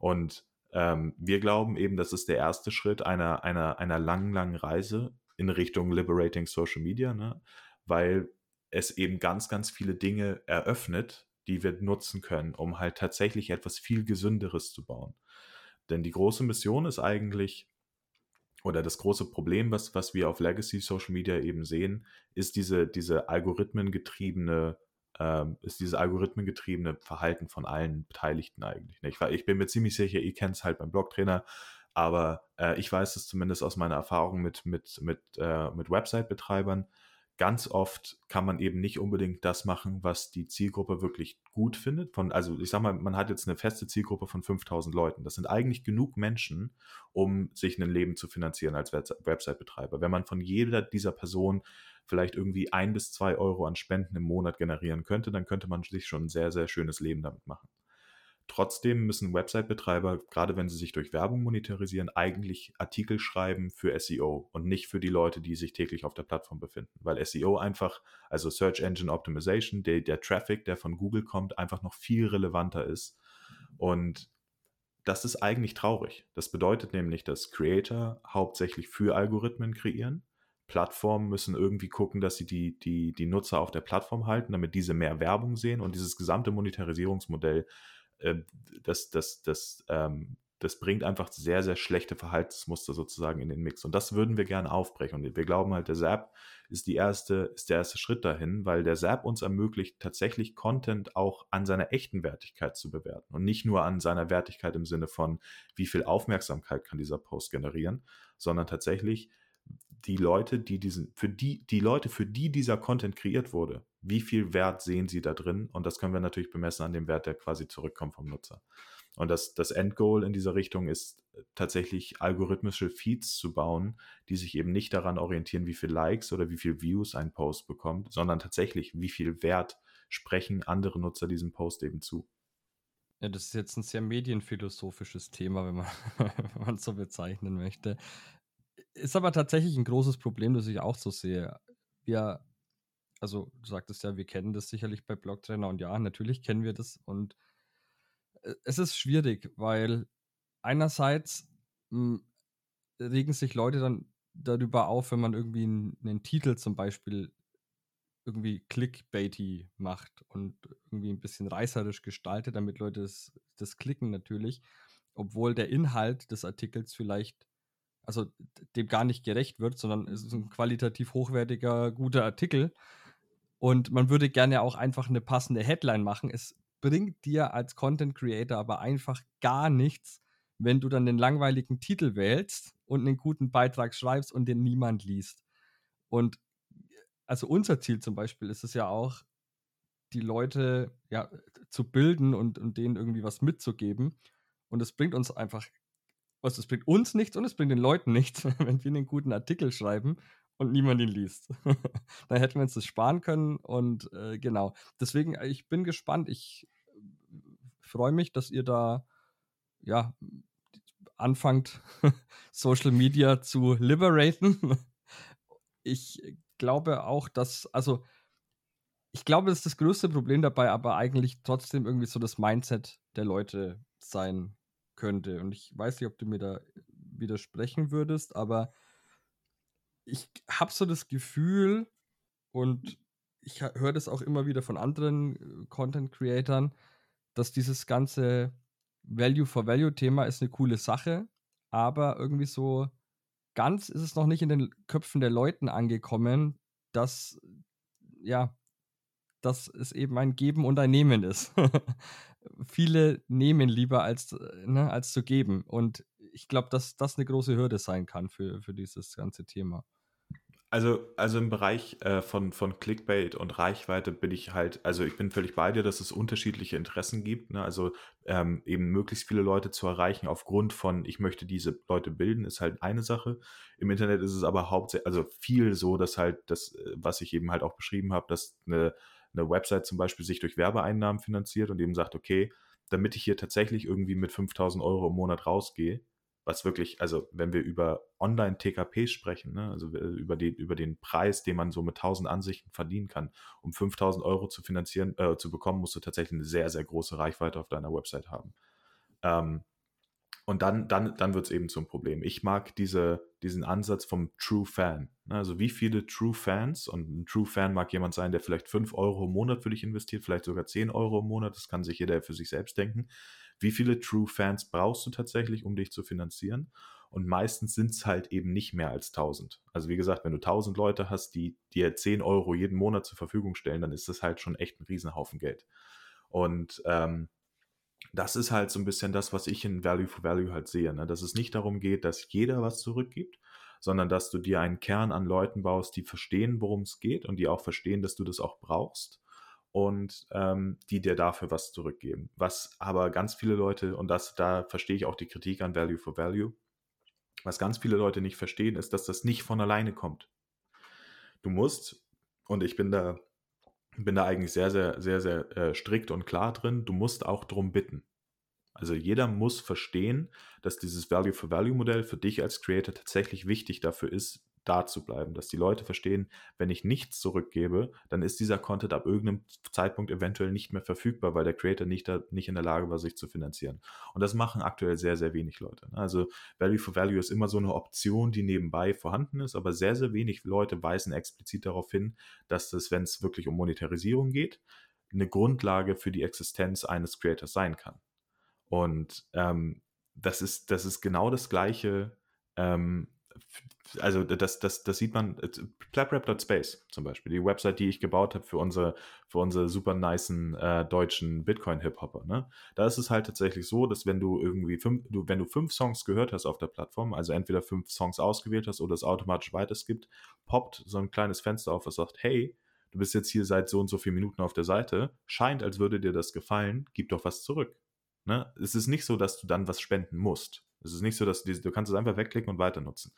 Speaker 2: Und ähm, wir glauben eben, das ist der erste Schritt einer, einer, einer langen, langen Reise in Richtung Liberating Social Media, ne? weil es eben ganz, ganz viele Dinge eröffnet, die wir nutzen können, um halt tatsächlich etwas viel Gesünderes zu bauen. Denn die große Mission ist eigentlich, oder das große Problem, was, was wir auf Legacy Social Media eben sehen, ist diese, diese algorithmengetriebene, ähm, ist dieses algorithmengetriebene Verhalten von allen Beteiligten eigentlich. Ich, ich bin mir ziemlich sicher, ihr kennt es halt beim Blogtrainer, aber äh, ich weiß es zumindest aus meiner Erfahrung mit, mit, mit, äh, mit Website-Betreibern, ganz oft kann man eben nicht unbedingt das machen, was die Zielgruppe wirklich gut findet. Von, also ich sag mal, man hat jetzt eine feste Zielgruppe von 5000 Leuten. Das sind eigentlich genug Menschen, um sich ein Leben zu finanzieren als Website-Betreiber. Wenn man von jeder dieser Personen vielleicht irgendwie ein bis zwei Euro an Spenden im Monat generieren könnte, dann könnte man sich schon ein sehr, sehr schönes Leben damit machen. Trotzdem müssen Website-Betreiber, gerade wenn sie sich durch Werbung monetarisieren, eigentlich Artikel schreiben für SEO und nicht für die Leute, die sich täglich auf der Plattform befinden. Weil SEO einfach, also Search Engine Optimization, der, der Traffic, der von Google kommt, einfach noch viel relevanter ist. Und das ist eigentlich traurig. Das bedeutet nämlich, dass Creator hauptsächlich für Algorithmen kreieren. Plattformen müssen irgendwie gucken, dass sie die, die, die Nutzer auf der Plattform halten, damit diese mehr Werbung sehen und dieses gesamte Monetarisierungsmodell äh, das, das, das, ähm, das bringt einfach sehr, sehr schlechte Verhaltensmuster sozusagen in den Mix. Und das würden wir gerne aufbrechen. Und wir glauben halt, der SAP ist, die erste, ist der erste Schritt dahin, weil der SAP uns ermöglicht, tatsächlich Content auch an seiner echten Wertigkeit zu bewerten. Und nicht nur an seiner Wertigkeit im Sinne von, wie viel Aufmerksamkeit kann dieser Post generieren, sondern tatsächlich, die Leute, die diesen, für die, die Leute, für die dieser Content kreiert wurde, wie viel Wert sehen sie da drin? Und das können wir natürlich bemessen an dem Wert, der quasi zurückkommt vom Nutzer. Und das, das Endgoal in dieser Richtung ist tatsächlich algorithmische Feeds zu bauen, die sich eben nicht daran orientieren, wie viel Likes oder wie viel Views ein Post bekommt, sondern tatsächlich, wie viel Wert sprechen andere Nutzer diesem Post eben zu.
Speaker 1: Ja, das ist jetzt ein sehr medienphilosophisches Thema, wenn man, wenn man so bezeichnen möchte. Ist aber tatsächlich ein großes Problem, das ich auch so sehe. Wir, also du sagtest ja, wir kennen das sicherlich bei Blogtrainer und ja, natürlich kennen wir das und äh, es ist schwierig, weil einerseits mh, hm, regen sich Leute dann darüber auf, wenn man irgendwie einen, einen Titel zum Beispiel irgendwie clickbaity macht und irgendwie ein bisschen reißerisch gestaltet, damit Leute das, das klicken natürlich, obwohl der Inhalt des Artikels vielleicht also dem gar nicht gerecht wird, sondern es ist ein qualitativ hochwertiger, guter Artikel. Und man würde gerne auch einfach eine passende Headline machen. Es bringt dir als Content Creator aber einfach gar nichts, wenn du dann den langweiligen Titel wählst und einen guten Beitrag schreibst und den niemand liest. Und also unser Ziel zum Beispiel ist es ja auch, die Leute ja zu bilden und, und denen irgendwie was mitzugeben. Und es bringt uns einfach was, es bringt uns nichts und es bringt den Leuten nichts, wenn wir einen guten Artikel schreiben und niemand ihn liest. Dann hätten wir uns das sparen können und äh, genau. Deswegen, äh, ich bin gespannt. Ich äh, freue mich, dass ihr da ja anfangt, Social Media zu liberaten. Ich glaube auch, dass, also ich glaube, dass das größte Problem dabei aber eigentlich trotzdem irgendwie so das Mindset der Leute sein könnte. Und ich weiß nicht, ob du mir da widersprechen würdest, aber ich habe so das Gefühl und ich höre das auch immer wieder von anderen äh, Content-Creatern, dass dieses ganze Value for Value-Thema ist eine coole Sache, aber irgendwie so ganz ist es noch nicht in den Köpfen der Leuten angekommen, dass ja, dass es eben ein Geben und ein Nehmen ist. viele nehmen lieber als, äh, ne, als zu geben. Und ich glaube, dass das eine große Hürde sein kann für, für dieses ganze Thema.
Speaker 2: Also, also im Bereich äh, von, von Clickbait und Reichweite bin ich halt, also ich bin völlig bei dir, dass es unterschiedliche Interessen gibt. Ne? Also ähm, eben möglichst viele Leute zu erreichen aufgrund von, ich möchte diese Leute bilden, ist halt eine Sache. Im Internet ist es aber hauptsächlich, also viel so, dass halt das, äh, was ich eben halt auch beschrieben habe, dass eine eine Website zum Beispiel sich durch Werbeeinnahmen finanziert und eben sagt, okay, damit ich hier tatsächlich irgendwie mit 5000 Euro im Monat rausgehe, was wirklich, also wenn wir über Online-TKP sprechen, ne, also über den, über den Preis, den man so mit 1000 Ansichten verdienen kann, um 5000 Euro zu finanzieren, äh, zu bekommen, musst du tatsächlich eine sehr, sehr große Reichweite auf deiner Website haben. Ähm, und dann, dann, dann wird es eben zum Problem. Ich mag diese, diesen Ansatz vom True Fan. Ne? Also wie viele True Fans, und ein True Fan mag jemand sein, der vielleicht 5 Euro im Monat für dich investiert, vielleicht sogar 10 Euro im Monat, das kann sich jeder für sich selbst denken. Wie viele True Fans brauchst du tatsächlich, um dich zu finanzieren? Und meistens sind es halt eben nicht mehr als 1000. Also wie gesagt, wenn du 1000 Leute hast, die dir 10 Euro jeden Monat zur Verfügung stellen, dann ist das halt schon echt ein Riesenhaufen Geld. Und ähm, das ist halt so ein bisschen das, was ich in Value for Value halt sehe, ne? dass es nicht darum geht, dass jeder was zurückgibt, sondern dass du dir einen Kern an Leuten baust, die verstehen, worum es geht und die auch verstehen, dass du das auch brauchst und ähm, die dir dafür was zurückgeben. Was aber ganz viele Leute, und das, da verstehe ich auch die Kritik an Value for Value, was ganz viele Leute nicht verstehen, ist, dass das nicht von alleine kommt. Du musst, und ich bin da bin da eigentlich sehr, sehr, sehr, sehr äh, strikt und klar drin. Du musst auch darum bitten. Also jeder muss verstehen, dass dieses Value-for-Value-Modell für dich als Creator tatsächlich wichtig dafür ist, da zu bleiben, dass die Leute verstehen, wenn ich nichts zurückgebe, dann ist dieser Content ab irgendeinem Zeitpunkt eventuell nicht mehr verfügbar, weil der Creator nicht, da, nicht in der Lage war, sich zu finanzieren. Und das machen aktuell sehr, sehr wenig Leute. Ne? Also Value for Value ist immer so eine Option, die nebenbei vorhanden ist, aber sehr, sehr wenig Leute weisen explizit darauf hin, dass das, wenn es wirklich um Monetarisierung geht, eine Grundlage für die Existenz eines Creators sein kann. Und ähm, das, ist, das ist genau das Gleiche ähm, also das, das, das sieht man, äh, plaprap.space zum Beispiel, die Website, die ich gebaut habe für unsere, für unsere super nicen äh, deutschen Bitcoin-Hip-Hopper. Ne? Da ist es halt tatsächlich so, dass wenn du irgendwie fünf, du, wenn du fünf Songs gehört hast auf der Plattform, also entweder fünf Songs ausgewählt hast oder es automatisch weiterskippt, poppt so ein kleines Fenster auf, was sagt, hey, du bist jetzt hier seit so und so vielen Minuten auf der Seite, scheint, als würde dir das gefallen, gib doch was zurück. Ne? Es ist nicht so, dass du dann was spenden musst. Es ist nicht so, dass du, du kannst es einfach wegklicken und weiter nutzen.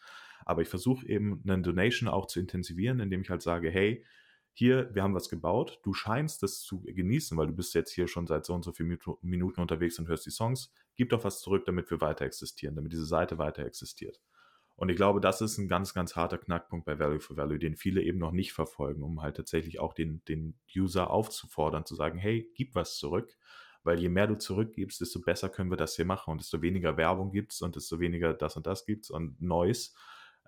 Speaker 2: Aber ich versuche eben eine Donation auch zu intensivieren, indem ich halt sage, hey, hier, wir haben was gebaut, du scheinst das zu genießen, weil du bist jetzt hier schon seit so und so vielen Minuten unterwegs und hörst die Songs, gib doch was zurück, damit wir weiter existieren, damit diese Seite weiter existiert. Und ich glaube, das ist ein ganz, ganz harter Knackpunkt bei Value for Value, den viele eben noch nicht verfolgen, um halt tatsächlich auch den, den User aufzufordern, zu sagen, hey, gib was zurück weil je mehr du zurückgibst, desto besser können wir das hier machen und desto weniger Werbung gibt es und desto weniger das und das gibt es und Neues.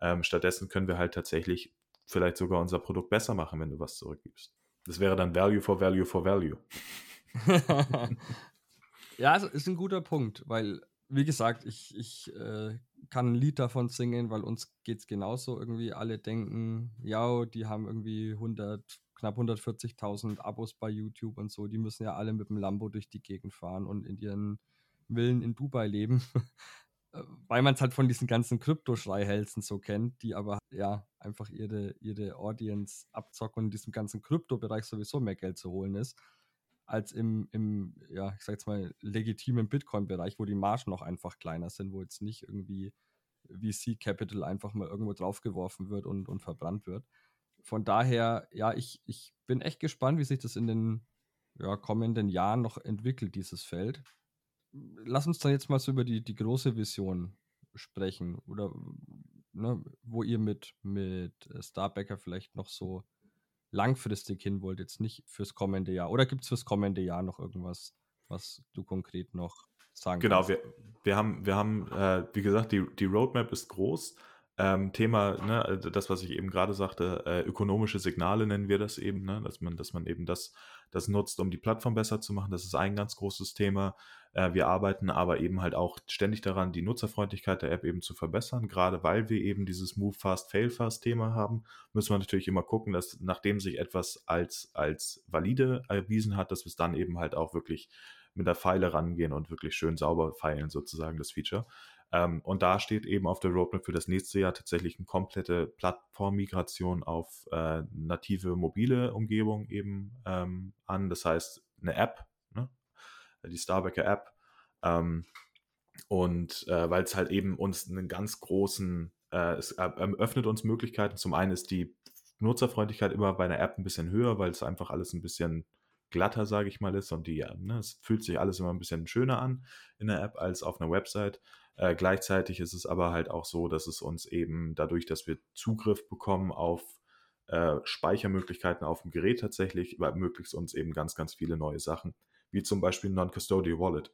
Speaker 2: Ähm, stattdessen können wir halt tatsächlich vielleicht sogar unser Produkt besser machen, wenn du was zurückgibst. Das wäre dann Value for Value for Value.
Speaker 1: ja, ist ein guter Punkt, weil, wie gesagt, ich, ich äh, kann ein Lied davon singen, weil uns geht es genauso irgendwie. Alle denken, ja, die haben irgendwie 100 knapp 140.000 Abos bei YouTube und so, die müssen ja alle mit dem Lambo durch die Gegend fahren und in ihren Villen in Dubai leben. Äh, weil man es halt von diesen ganzen Krypto-Schreihälsen so kennt, die aber ja einfach ihre, ihre Audience abzocken und in diesem ganzen Krypto-Bereich sowieso mehr Geld zu holen ist, als im, im ja, ich sag jetzt mal, legitimen Bitcoin-Bereich, wo die Margen noch einfach kleiner sind, wo jetzt nicht irgendwie VC-Capital einfach mal irgendwo draufgeworfen wird und, und verbrannt wird von daher, ja, ich, ich bin echt gespannt, wie sich das in den ja, kommenden Jahren noch entwickelt, dieses Feld. Lass uns dann jetzt mal so über die, die große Vision sprechen oder ne, wo ihr mit, mit Starbacker vielleicht noch so langfristig hin wollt, jetzt nicht fürs kommende Jahr. Oder gibt es fürs kommende Jahr noch irgendwas, was du konkret noch sagen
Speaker 2: genau, kannst? Genau, wir, wir haben, wir haben äh, wie gesagt, die, die Roadmap ist groß. Ähm, Thema, ne, also das, was ich eben gerade sagte, äh, ökonomische Signale nennen wir das eben, ne, dass man, dass man eben das, das nutzt, um die Plattform besser zu machen. Das ist ein ganz großes Thema. Äh, wir arbeiten aber eben halt auch ständig daran, die Nutzerfreundlichkeit der App eben zu verbessern. Gerade weil wir eben dieses Move Fast, Fail Fast Thema haben, müssen wir natürlich immer gucken, dass nachdem sich etwas als, als valide erwiesen hat, dass wir es dann eben halt auch wirklich mit der Pfeile rangehen und wirklich schön sauber feilen, sozusagen das Feature. Ähm, und da steht eben auf der Roadmap für das nächste Jahr tatsächlich eine komplette Plattformmigration auf äh, native mobile Umgebung eben ähm, an. Das heißt, eine App, ne? die Starbacker App. Ähm, und äh, weil es halt eben uns einen ganz großen, äh, es äh, öffnet uns Möglichkeiten. Zum einen ist die Nutzerfreundlichkeit immer bei einer App ein bisschen höher, weil es einfach alles ein bisschen glatter, sage ich mal, ist und die, ne, es fühlt sich alles immer ein bisschen schöner an in der App als auf einer Website. Äh, gleichzeitig ist es aber halt auch so, dass es uns eben dadurch, dass wir Zugriff bekommen auf äh, Speichermöglichkeiten auf dem Gerät tatsächlich, ermöglicht uns eben ganz, ganz viele neue Sachen, wie zum Beispiel Non-Custodial Wallet.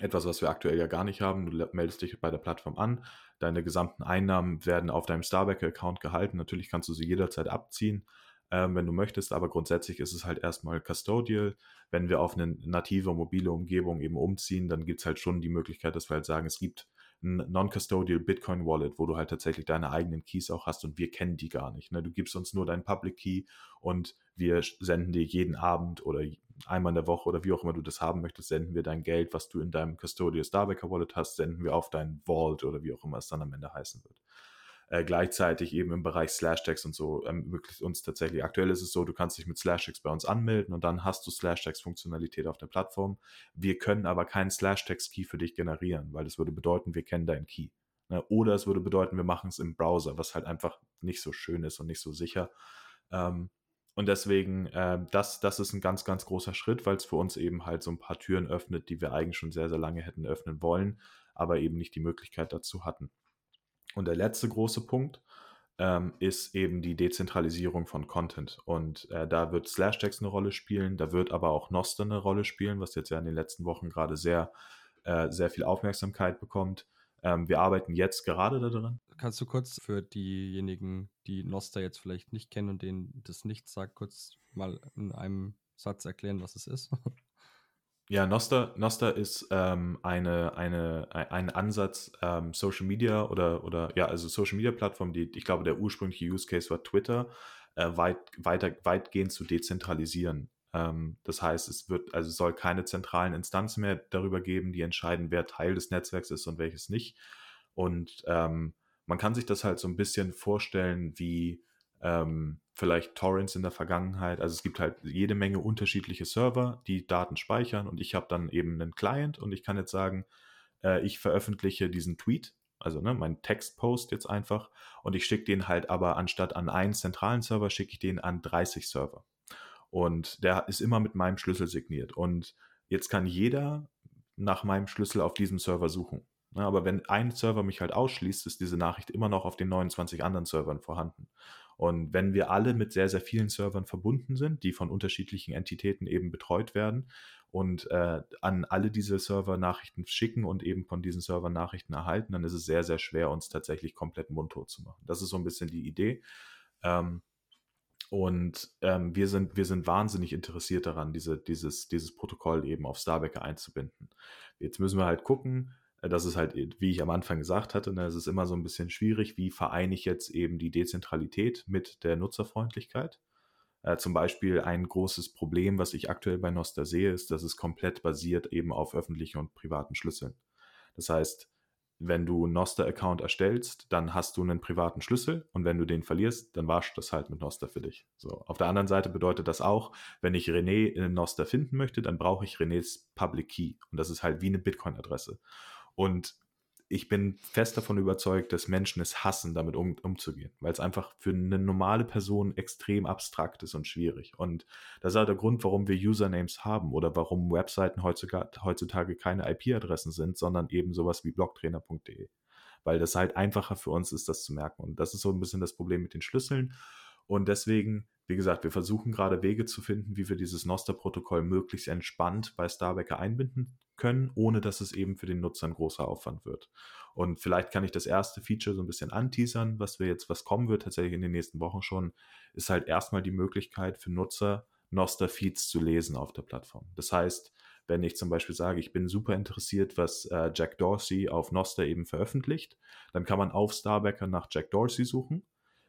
Speaker 2: Etwas, was wir aktuell ja gar nicht haben. Du meldest dich bei der Plattform an, deine gesamten Einnahmen werden auf deinem Starbacker-Account gehalten. Natürlich kannst du sie jederzeit abziehen ähm, wenn du möchtest, aber grundsätzlich ist es halt erstmal custodial. Wenn wir auf eine native mobile Umgebung eben umziehen, dann gibt es halt schon die Möglichkeit, dass wir halt sagen, es gibt ein Non-Custodial Bitcoin Wallet, wo du halt tatsächlich deine eigenen Keys auch hast und wir kennen die gar nicht. Ne? Du gibst uns nur deinen Public Key und wir senden dir jeden Abend oder einmal in der Woche oder wie auch immer du das haben möchtest, senden wir dein Geld, was du in deinem Custodial Starbacker Wallet hast, senden wir auf dein Vault oder wie auch immer es dann am Ende heißen wird äh, gleichzeitig eben im Bereich Slashtags und so ermöglicht uns tatsächlich. Aktuell ist es so, du kannst dich mit Slashtags bei uns anmelden und dann hast du Slashtags-Funktionalität auf der Plattform. Wir können aber keinen Slashtags-Key für dich generieren, weil das würde bedeuten, wir kennen deinen Key. Ne? Oder es würde bedeuten, wir machen es im Browser, was halt einfach nicht so schön ist und nicht so sicher. Ähm, und deswegen, äh, das, das ist ein ganz, ganz großer Schritt, weil es für uns eben halt so ein paar Türen öffnet, die wir eigentlich schon sehr, sehr lange hätten öffnen wollen, aber eben nicht die Möglichkeit dazu hatten. Und der letzte große Punkt ähm, ist eben die Dezentralisierung von Content. Und äh, da wird Slashtags eine Rolle spielen, da wird aber auch Noster eine Rolle spielen, was jetzt ja in den letzten Wochen gerade sehr, äh, sehr viel Aufmerksamkeit bekommt. Ähm, wir arbeiten jetzt gerade daran.
Speaker 1: Kannst du kurz für diejenigen, die Noster jetzt vielleicht nicht kennen und denen das nicht sagt, kurz mal in einem Satz erklären, was es ist?
Speaker 2: Ja, Noster, Noster ist ähm, eine, eine, ein Ansatz, ähm, Social Media oder, oder ja, also Social Media Plattform, die, ich glaube, der ursprüngliche Use Case war Twitter, äh, weit, weiter, weitgehend zu dezentralisieren. Ähm, das heißt, es wird, also soll keine zentralen Instanzen mehr darüber geben, die entscheiden, wer Teil des Netzwerks ist und welches nicht. Und ähm, man kann sich das halt so ein bisschen vorstellen wie ähm, vielleicht Torrents in der Vergangenheit. Also es gibt halt jede Menge unterschiedliche Server, die Daten speichern und ich habe dann eben einen Client und ich kann jetzt sagen, äh, ich veröffentliche diesen Tweet, also ne, meinen Textpost jetzt einfach und ich schicke den halt aber anstatt an einen zentralen Server, schicke ich den an 30 Server. Und der ist immer mit meinem Schlüssel signiert. Und jetzt kann jeder nach meinem Schlüssel auf diesem Server suchen. Ne, aber wenn ein Server mich halt ausschließt, ist diese Nachricht immer noch auf den 29 anderen Servern vorhanden. Und wenn wir alle mit sehr, sehr vielen Servern verbunden sind, die von unterschiedlichen Entitäten eben betreut werden und äh, an alle diese Server Nachrichten schicken und eben von diesen Servern Nachrichten erhalten, dann ist es sehr, sehr schwer, uns tatsächlich komplett mundtot zu machen. Das ist so ein bisschen die Idee. Ähm, und ähm, wir, sind, wir sind wahnsinnig interessiert daran, diese, dieses, dieses Protokoll eben auf Starbacker einzubinden. Jetzt müssen wir halt gucken, das ist halt, wie ich am Anfang gesagt hatte, ne, es ist immer so ein bisschen schwierig, wie vereine ich jetzt eben die Dezentralität mit der Nutzerfreundlichkeit. Äh, zum Beispiel ein großes Problem, was ich aktuell bei Noster sehe, ist, dass es komplett basiert eben auf öffentlichen und privaten Schlüsseln. Das heißt, wenn du einen Noster-Account erstellst, dann hast du einen privaten Schlüssel und wenn du den verlierst, dann warst das halt mit Noster für dich. So. Auf der anderen Seite bedeutet das auch, wenn ich René in Noster finden möchte, dann brauche ich Renés Public Key und das ist halt wie eine Bitcoin-Adresse. Und ich bin fest davon überzeugt, dass Menschen es hassen, damit um, umzugehen, weil es einfach für eine normale Person extrem abstrakt ist und schwierig. Und das ist auch der Grund, warum wir Usernames haben oder warum Webseiten heutzutage, heutzutage keine IP-Adressen sind, sondern eben sowas wie blogtrainer.de. Weil das halt einfacher für uns ist, das zu merken. Und das ist so ein bisschen das Problem mit den Schlüsseln. Und deswegen, wie gesagt, wir versuchen gerade Wege zu finden, wie wir dieses Noster-Protokoll möglichst entspannt bei Starbacker einbinden können, ohne dass es eben für den Nutzer ein großer Aufwand wird. Und vielleicht kann ich das erste Feature so ein bisschen anteasern, was wir jetzt, was kommen wird tatsächlich in den nächsten Wochen schon, ist halt erstmal die Möglichkeit für Nutzer, Noster-Feeds zu lesen auf der Plattform. Das heißt, wenn ich zum Beispiel sage, ich bin super interessiert, was äh, Jack Dorsey auf Noster eben veröffentlicht, dann kann man auf Starbacker nach Jack Dorsey suchen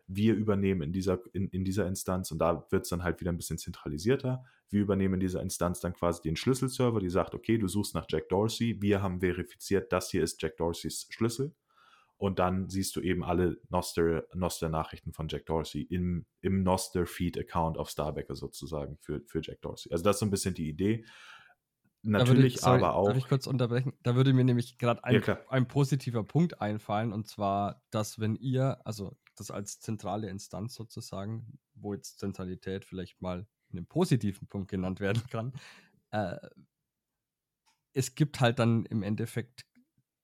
Speaker 2: wir übernehmen in dieser, in, in dieser Instanz und da wird es dann halt wieder ein bisschen zentralisierter. Wir übernehmen in dieser Instanz dann quasi den Schlüsselserver, die sagt, okay, du suchst nach Jack Dorsey, wir haben verifiziert, das hier ist Jack Dorseys Schlüssel und dann siehst du eben alle Noster-Nachrichten von Jack Dorsey im, im Noster-Feed-Account auf Starbacker sozusagen für, für Jack Dorsey. Also das ist so ein bisschen die Idee.
Speaker 1: Natürlich, ich, sorry, aber auch. Darf ich kurz unterbrechen? Da würde mir nämlich gerade ein, ja, ein positiver Punkt einfallen und zwar, dass wenn ihr, also das als zentrale Instanz sozusagen, wo jetzt Zentralität vielleicht mal in einem positiven Punkt genannt werden kann. Äh, es gibt halt dann im Endeffekt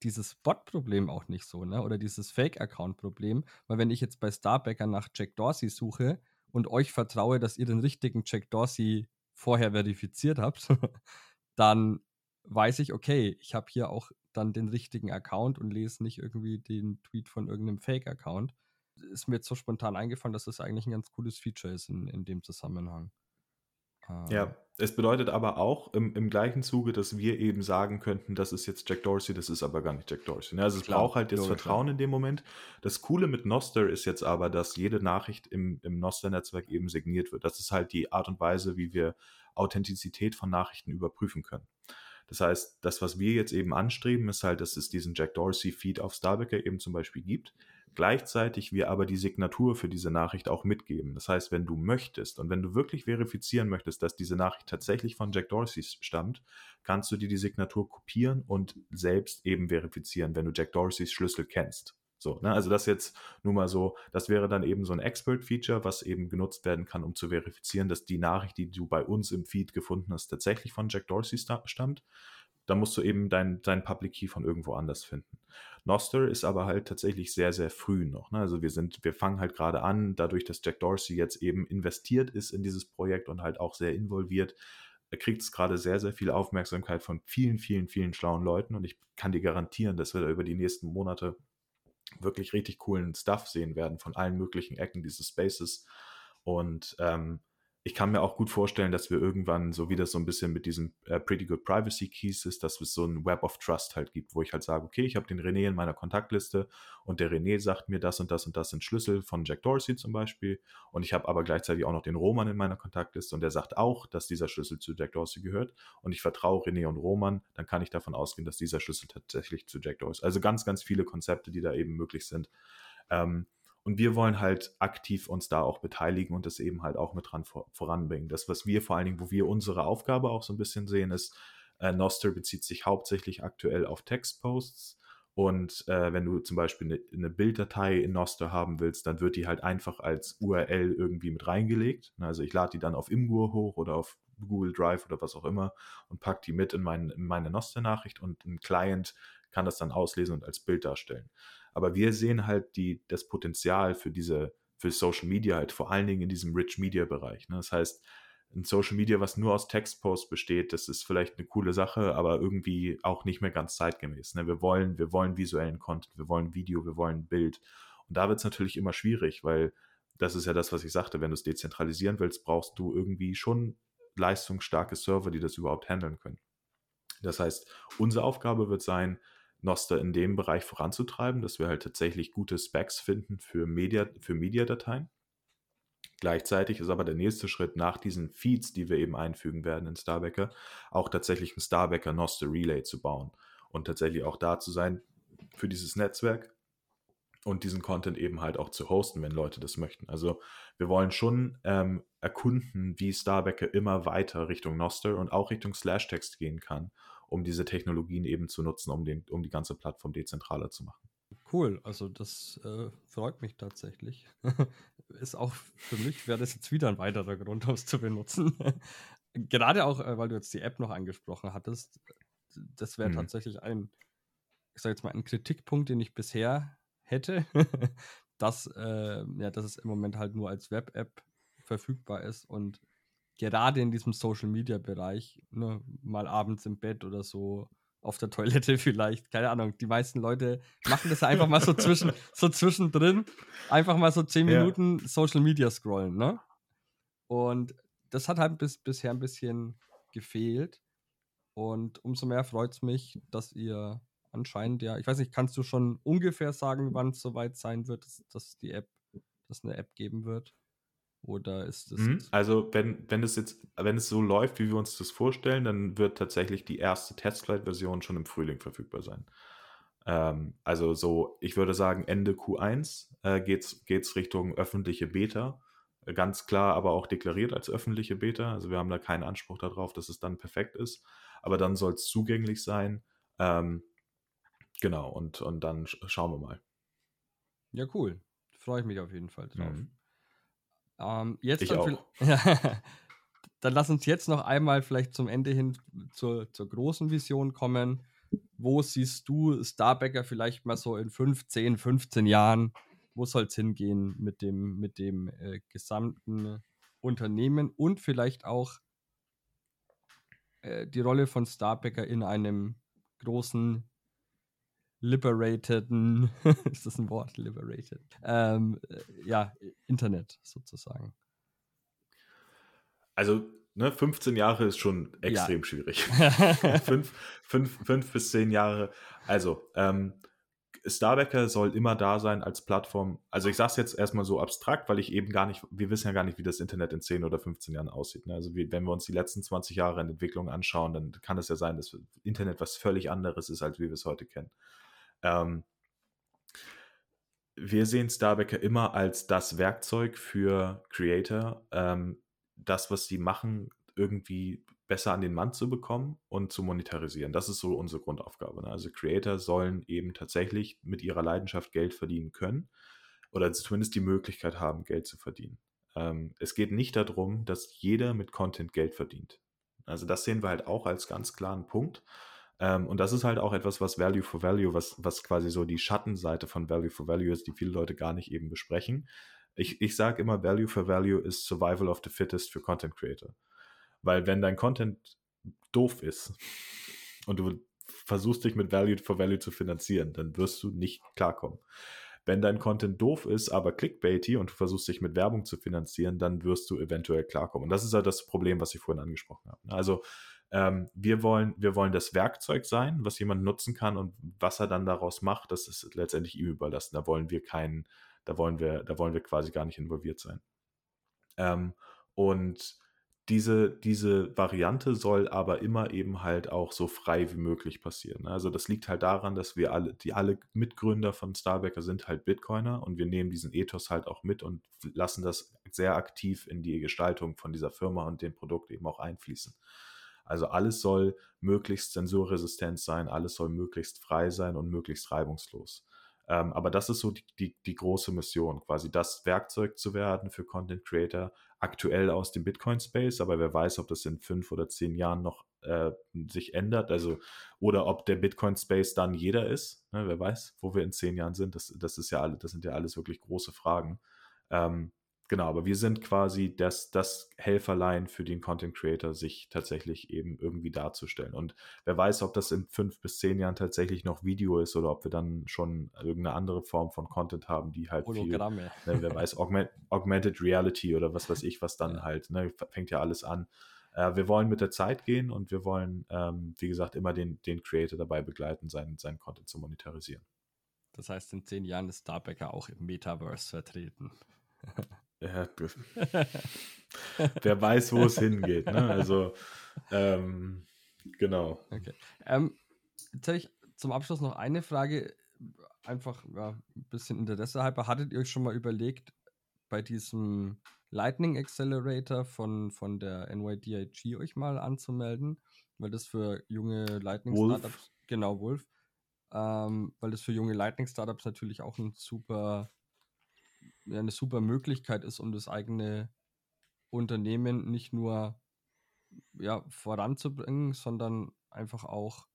Speaker 1: dieses Bot-Problem auch nicht so, ne? Oder dieses Fake-Account-Problem. Weil wenn ich jetzt bei Starbacker nach Jack Dorsey suche und euch vertraue, dass ihr den richtigen Jack Dorsey vorher verifiziert habt, dann weiß ich, okay, ich habe hier auch dann den richtigen Account und lese nicht irgendwie den Tweet von irgendeinem Fake-Account. Ist mir jetzt so spontan eingefallen, dass das eigentlich ein ganz cooles Feature ist in, in dem Zusammenhang.
Speaker 2: Ja, ähm. es bedeutet aber auch im, im gleichen Zuge, dass wir eben sagen könnten, das ist jetzt Jack Dorsey, das ist aber gar nicht Jack Dorsey. Ne? Also es Klar, braucht halt jetzt Vertrauen in dem Moment. Das Coole mit Noster ist jetzt aber, dass jede Nachricht im, im Noster-Netzwerk eben signiert wird. Das ist halt die Art und Weise, wie wir Authentizität von Nachrichten überprüfen können. Das heißt, das, was wir jetzt eben anstreben, ist halt, dass es diesen Jack Dorsey-Feed auf Starbacker eben zum Beispiel gibt. Gleichzeitig wir aber die Signatur für diese Nachricht auch mitgeben. Das heißt, wenn du möchtest und wenn du wirklich verifizieren möchtest, dass diese Nachricht tatsächlich von Jack Dorsey stammt, kannst du dir die Signatur kopieren und selbst eben verifizieren, wenn du Jack Dorseys Schlüssel kennst. So, ne? Also das jetzt nur mal so, das wäre dann eben so ein Expert-Feature, was eben genutzt werden kann, um zu verifizieren, dass die Nachricht, die du bei uns im Feed gefunden hast, tatsächlich von Jack Dorsey stammt. Da musst du eben dein, dein Public Key von irgendwo anders finden. Noster ist aber halt tatsächlich sehr, sehr früh noch. Ne? Also wir sind, wir fangen halt gerade an, dadurch, dass Jack Dorsey jetzt eben investiert ist in dieses Projekt und halt auch sehr involviert, kriegt es gerade sehr, sehr viel Aufmerksamkeit von vielen, vielen, vielen schlauen Leuten und ich kann dir garantieren, dass wir da über die nächsten Monate wirklich richtig coolen Stuff sehen werden von allen möglichen Ecken dieses Spaces. Und ähm, ich kann mir auch gut vorstellen, dass wir irgendwann, so wie das so ein bisschen mit diesem äh, Pretty Good Privacy Keys ist, dass es so ein Web of Trust halt gibt, wo ich halt sage, okay, ich habe den René in meiner Kontaktliste und der René sagt mir, das und das und das sind Schlüssel von Jack Dorsey zum Beispiel und ich habe aber gleichzeitig auch noch den Roman in meiner Kontaktliste und der sagt auch, dass dieser Schlüssel zu Jack Dorsey gehört und ich vertraue René und Roman, dann kann ich davon ausgehen, dass dieser Schlüssel tatsächlich zu Jack Dorsey. Also ganz, ganz viele Konzepte, die da eben möglich sind. Ähm, und wir wollen halt aktiv uns da auch beteiligen und das eben halt auch mit dran vor, voranbringen. Das, was wir vor allen Dingen, wo wir unsere Aufgabe auch so ein bisschen sehen, ist, äh, Noster bezieht sich hauptsächlich aktuell auf Textposts. Und äh, wenn du zum Beispiel eine, eine, Bilddatei in Noster haben willst, dann wird die halt einfach als URL irgendwie mit reingelegt. Also ich lade die dann auf Imgur hoch oder auf Google Drive oder was auch immer und packe die mit in, mein, in meine Noster-Nachricht und ein Client kann das dann auslesen und als Bild darstellen. Aber wir sehen halt die, das Potenzial für diese, für Social Media halt vor allen Dingen in diesem Rich Media Bereich. Ne? Das heißt, ein Social Media, was nur aus Textposts besteht, das ist vielleicht eine coole Sache, aber irgendwie auch nicht mehr ganz zeitgemäß. Ne? Wir wollen, wir wollen visuellen Content, wir wollen Video, wir wollen Bild. Und da wird es natürlich immer schwierig, weil das ist ja das, was ich sagte, wenn du es dezentralisieren willst, brauchst du irgendwie schon leistungsstarke Server, die das überhaupt handeln können. Das heißt, unsere Aufgabe wird sein, Noster in dem Bereich voranzutreiben, dass wir halt tatsächlich gute Specs finden für Media, für Media-Dateien. Gleichzeitig ist aber der nächste Schritt nach diesen Feeds, die wir eben einfügen werden in Starbacker, auch tatsächlich ein Starbacker Noster Relay zu bauen und tatsächlich auch da zu sein für dieses Netzwerk und diesen Content eben halt auch zu hosten, wenn Leute das möchten. Also wir wollen schon ähm, erkunden, wie Starbacker immer weiter Richtung Noster und auch Richtung Slash-Text gehen kann um diese Technologien eben zu nutzen, um, den, um die ganze Plattform dezentraler zu machen.
Speaker 1: Cool, also das äh, freut mich tatsächlich. Ist auch für mich, wäre das jetzt wieder ein weiterer Grund, um es zu benutzen. Gerade auch, äh, weil du jetzt die App noch angesprochen hattest, das wäre mhm. tatsächlich ein, ich sage jetzt mal, ein Kritikpunkt, den ich bisher hätte, dass, äh, ja, dass es im Moment halt nur als Web-App verfügbar ist und gerade in diesem Social Media Bereich, ne, mal abends im Bett oder so auf der Toilette vielleicht, keine Ahnung. Die meisten Leute machen das einfach mal so zwischen, so zwischendrin, einfach mal so zehn Minuten ja. Social Media scrollen, ne? Und das hat halt bis, bisher ein bisschen gefehlt. Und umso mehr freut es mich, dass ihr anscheinend ja, ich weiß nicht, kannst du schon ungefähr sagen, wann es soweit sein wird, dass, dass die App, dass eine App geben wird? Oder ist das.
Speaker 2: Mhm. Also, wenn, wenn es jetzt, wenn es so läuft, wie wir uns das vorstellen, dann wird tatsächlich die erste Testflight-Version schon im Frühling verfügbar sein. Ähm, also so, ich würde sagen, Ende Q1 äh, geht es Richtung öffentliche Beta. Ganz klar, aber auch deklariert als öffentliche Beta. Also wir haben da keinen Anspruch darauf, dass es dann perfekt ist. Aber dann soll es zugänglich sein. Ähm, genau, und, und dann schauen wir mal.
Speaker 1: Ja, cool freue ich mich auf jeden Fall drauf. Mhm. Ähm, jetzt
Speaker 2: ich auch.
Speaker 1: dann lass uns jetzt noch einmal vielleicht zum Ende hin zur, zur großen Vision kommen. Wo siehst du Starbacker vielleicht mal so in 15, 15 Jahren? Wo soll es hingehen mit dem, mit dem äh, gesamten Unternehmen und vielleicht auch äh, die Rolle von Starbacker in einem großen liberated, ist das ein Wort, liberated, ähm, äh, ja, Internet sozusagen.
Speaker 2: Also ne, 15 Jahre ist schon extrem ja. schwierig. fünf, fünf, fünf bis zehn Jahre. Also, ähm, Starbacker soll immer da sein als Plattform. Also ich sage es jetzt erstmal so abstrakt, weil ich eben gar nicht, wir wissen ja gar nicht, wie das Internet in 10 oder 15 Jahren aussieht. Ne? Also wie, wenn wir uns die letzten 20 Jahre in Entwicklung anschauen, dann kann es ja sein, dass Internet was völlig anderes ist, als wie wir es heute kennen. Ähm, wir sehen Starbacker immer als das Werkzeug für Creator, ähm, das, was sie machen, irgendwie besser an den Mann zu bekommen und zu monetarisieren. Das ist so unsere Grundaufgabe. Ne? Also Creator sollen eben tatsächlich mit ihrer Leidenschaft Geld verdienen können oder zumindest die Möglichkeit haben, Geld zu verdienen. Ähm, es geht nicht darum, dass jeder mit Content Geld verdient. Also das sehen wir halt auch als ganz klaren Punkt. Ähm, und das ist halt auch etwas, was Value for Value, was, was quasi so die Schattenseite von Value for Value ist, die viele Leute gar nicht eben besprechen. Ich, ich sage immer, Value for Value ist Survival of the Fittest für Content Creator. Weil wenn dein Content doof ist und du versuchst dich mit Value for Value zu finanzieren, dann wirst du nicht klarkommen. Wenn dein Content doof ist, aber clickbaity und du versuchst dich mit Werbung zu finanzieren, dann wirst du eventuell klarkommen. Und das ist halt das Problem, was ich vorhin angesprochen habe. Also ähm, wir, wollen, wir wollen das Werkzeug sein, was jemand nutzen kann und was er dann daraus macht, das ist letztendlich ihm überlassen. Da wollen wir keinen, da wollen wir, da wollen wir quasi gar nicht involviert sein. Ähm, und diese, diese Variante soll aber immer eben halt auch so frei wie möglich passieren. Also das liegt halt daran, dass wir alle, die alle Mitgründer von Starbacker sind halt Bitcoiner und wir nehmen diesen Ethos halt auch mit und lassen das sehr aktiv in die Gestaltung von dieser Firma und dem Produkt eben auch einfließen. Also alles soll möglichst zensurresistent sein, alles soll möglichst frei sein und möglichst reibungslos. Ähm, aber das ist so die, die, die, große Mission, quasi das Werkzeug zu werden für Content Creator, aktuell aus dem Bitcoin-Space, aber wer weiß, ob das in fünf oder zehn Jahren noch äh, sich ändert, also oder ob der Bitcoin-Space dann jeder ist, ne, wer weiß, wo wir in zehn Jahren sind, das, das ist ja alle, das sind ja alles wirklich große Fragen. Ähm, Genau, aber wir sind quasi das, das Helferlein für den Content Creator, sich tatsächlich eben irgendwie darzustellen. Und wer weiß, ob das in fünf bis zehn Jahren tatsächlich noch Video ist oder ob wir dann schon irgendeine andere Form von Content haben, die halt Hologramme. viel, ne, wer weiß, Augment, Augmented Reality oder was weiß ich, was dann ja. halt, ne, fängt ja alles an. Äh, wir wollen mit der Zeit gehen und wir wollen, ähm, wie gesagt, immer den, den Creator dabei begleiten, seinen, seinen Content zu monetarisieren.
Speaker 1: Das heißt, in zehn Jahren ist Starbacker auch im Metaverse vertreten.
Speaker 2: Ja, wer weiß, wo es hingeht. Ne? Also, ähm, genau.
Speaker 1: Okay. Ähm, jetzt habe ich zum Abschluss noch eine Frage. Einfach ja, ein bisschen Interesse halber. Hattet ihr euch schon mal überlegt, bei diesem Lightning Accelerator von, von der NYDIG euch mal anzumelden? Weil das für junge Lightning Startups, genau, Wolf, ähm, weil das für junge Lightning Startups natürlich auch ein super eine super Möglichkeit ist, um das eigene Unternehmen nicht nur ja, voranzubringen, sondern einfach auch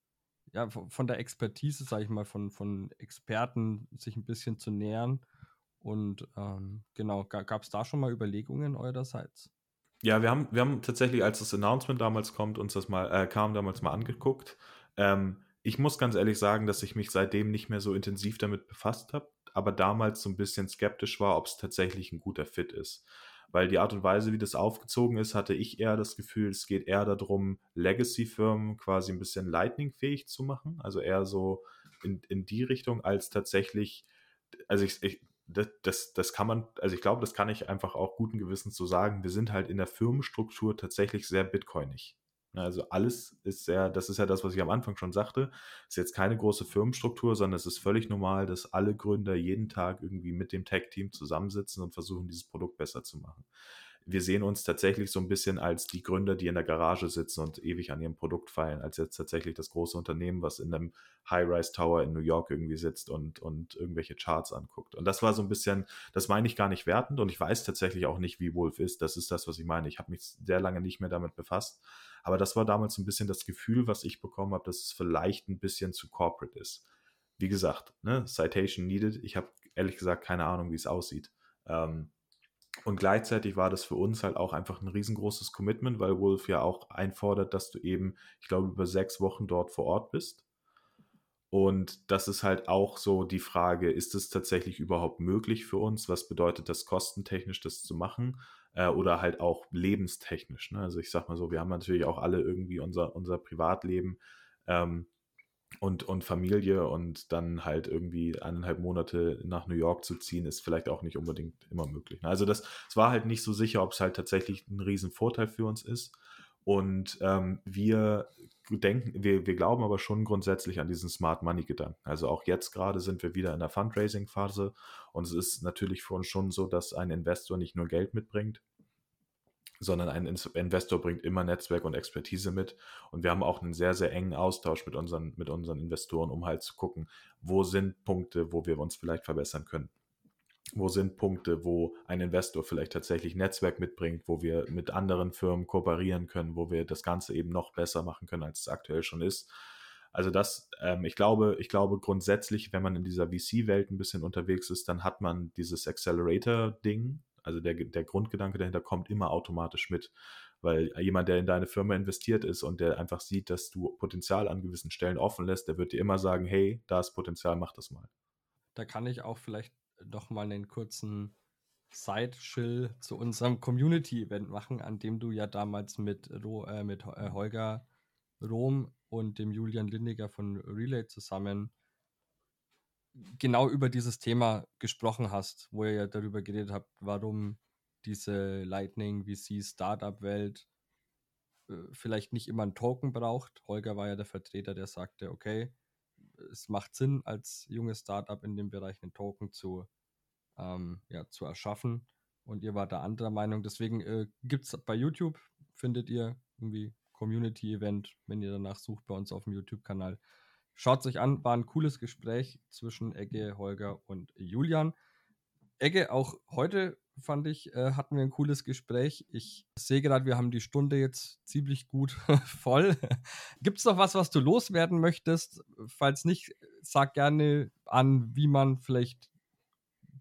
Speaker 1: ja, von der Expertise, sage ich mal, von, von Experten sich ein bisschen zu nähern. Und ähm, genau, gab es da schon mal Überlegungen eurerseits?
Speaker 2: Ja, wir haben, wir haben tatsächlich, als das Announcement damals kommt, uns das mal, äh, kam, damals mal angeguckt. Ähm, ich muss ganz ehrlich sagen, dass ich mich seitdem nicht mehr so intensiv damit befasst habe aber damals so ein bisschen skeptisch war, ob es tatsächlich ein guter Fit ist. Weil die Art und Weise, wie das aufgezogen ist, hatte ich eher das Gefühl, es geht eher darum, Legacy-Firmen quasi ein bisschen Lightning-fähig zu machen. Also eher so in, in die Richtung, als tatsächlich, also ich, ich das, das, das kann man, also ich glaube, das kann ich einfach auch guten Gewissens so sagen. Wir sind halt in der Firmenstruktur tatsächlich sehr bitcoinig. Ne, also alles ist sehr, das ist ja das, was ich am Anfang schon sagte, ist jetzt keine große Firmenstruktur, sondern es ist völlig normal, dass alle Gründer jeden Tag irgendwie mit dem Tech-Team zusammensitzen und versuchen, dieses Produkt besser zu machen. wir sehen uns tatsächlich so ein bisschen als die Gründer, die in der Garage sitzen und ewig an ihrem Produkt feilen, als jetzt tatsächlich das große Unternehmen, was in einem High-Rise-Tower in New York irgendwie sitzt und, und irgendwelche Charts anguckt. Und das war so ein bisschen, das meine ich gar nicht wertend und ich weiß tatsächlich auch nicht, wie Wolf ist. Das ist das, was ich meine. Ich habe mich sehr lange nicht mehr damit befasst. Aber das war damals ein bisschen das Gefühl, was ich bekommen habe, dass es vielleicht ein bisschen zu corporate ist. Wie gesagt, ne, Citation needed. Ich habe ehrlich gesagt keine Ahnung, wie es aussieht. Ähm, und gleichzeitig war das für uns halt auch einfach ein riesengroßes Commitment, weil Wolf ja auch einfordert, dass du eben, ich glaube, über sechs Wochen dort vor Ort bist. Und das ist halt auch so die Frage, ist es tatsächlich überhaupt möglich für uns? Was bedeutet das kostentechnisch, das zu machen? Äh, oder halt auch lebenstechnisch. Ne? Also ich sag mal so, wir haben natürlich auch alle irgendwie unser, unser Privatleben. Ähm, und, und Familie und dann halt irgendwie eineinhalb Monate nach New York zu ziehen, ist vielleicht auch nicht unbedingt immer möglich. Ne? Also das, es war halt nicht so sicher, ob es halt tatsächlich ein Riesenvorteil für uns ist. Und ähm, wir denken, wir, wir glauben aber schon grundsätzlich an diesen Smart Money Gedanken. Also auch jetzt gerade sind wir wieder in der Fundraising-Phase und es ist natürlich für uns schon so, dass ein Investor nicht nur Geld mitbringt, sondern ein Investor bringt immer Netzwerk und Expertise mit. Und wir haben auch einen sehr, sehr engen Austausch mit unseren, mit unseren Investoren, um halt zu gucken, wo sind Punkte, wo wir uns vielleicht verbessern können. Wo sind Punkte, wo ein Investor vielleicht tatsächlich Netzwerk mitbringt, wo wir mit anderen Firmen kooperieren können, wo wir das Ganze eben noch besser machen können, als es aktuell schon ist. Also das, ähm, ich glaube, ich glaube grundsätzlich, wenn man in dieser VC-Welt ein bisschen unterwegs ist, dann hat man dieses Accelerator-Ding, also der, der Grundgedanke dahinter kommt immer automatisch mit. Weil jemand, der in deine Firma investiert ist und der einfach sieht, dass du Potenzial an gewissen Stellen offen lässt, der wird dir immer sagen, hey, da ist Potenzial, mach das mal.
Speaker 1: Da kann ich auch vielleicht noch mal einen kurzen Side-Chill zu unserem Community-Event machen, an dem du ja damals mit, Ro äh, mit äh, Holger Rom und dem Julian Lindiger von Relay zusammen genau über dieses Thema gesprochen hast, wo ihr ja darüber geredet habt, warum diese Lightning VC Startup-Welt äh, vielleicht nicht immer ein Token braucht. Holger war ja der Vertreter, der sagte, okay, es macht Sinn, als junges Startup in dem Bereich einen Token zu, ähm, ja, zu erschaffen. Und ihr wart da anderer Meinung. Deswegen äh, gibt es bei YouTube, findet ihr irgendwie Community-Event, wenn ihr danach sucht bei uns auf dem YouTube-Kanal, Schaut sich an, war ein cooles Gespräch zwischen Egge, Holger und Julian. Egge, auch heute fand ich, äh, hatten wir ein cooles Gespräch. Ich sehe gerade, wir haben die Stunde jetzt ziemlich gut voll. Gibt es noch was, was du loswerden möchtest? Falls nicht, sag gerne an, wie man vielleicht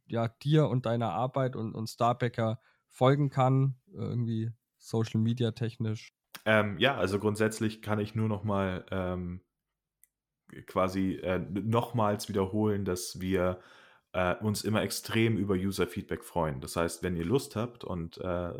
Speaker 1: ja, dir und deiner Arbeit und, und Starbacker folgen kann, irgendwie Social Media technisch.
Speaker 2: Ähm, ja, also grundsätzlich kann ich nur noch mal ähm, quasi äh, nochmals wiederholen, dass wir äh, uns immer extrem über User-Feedback freuen. Das heißt, wenn ihr Lust habt und äh,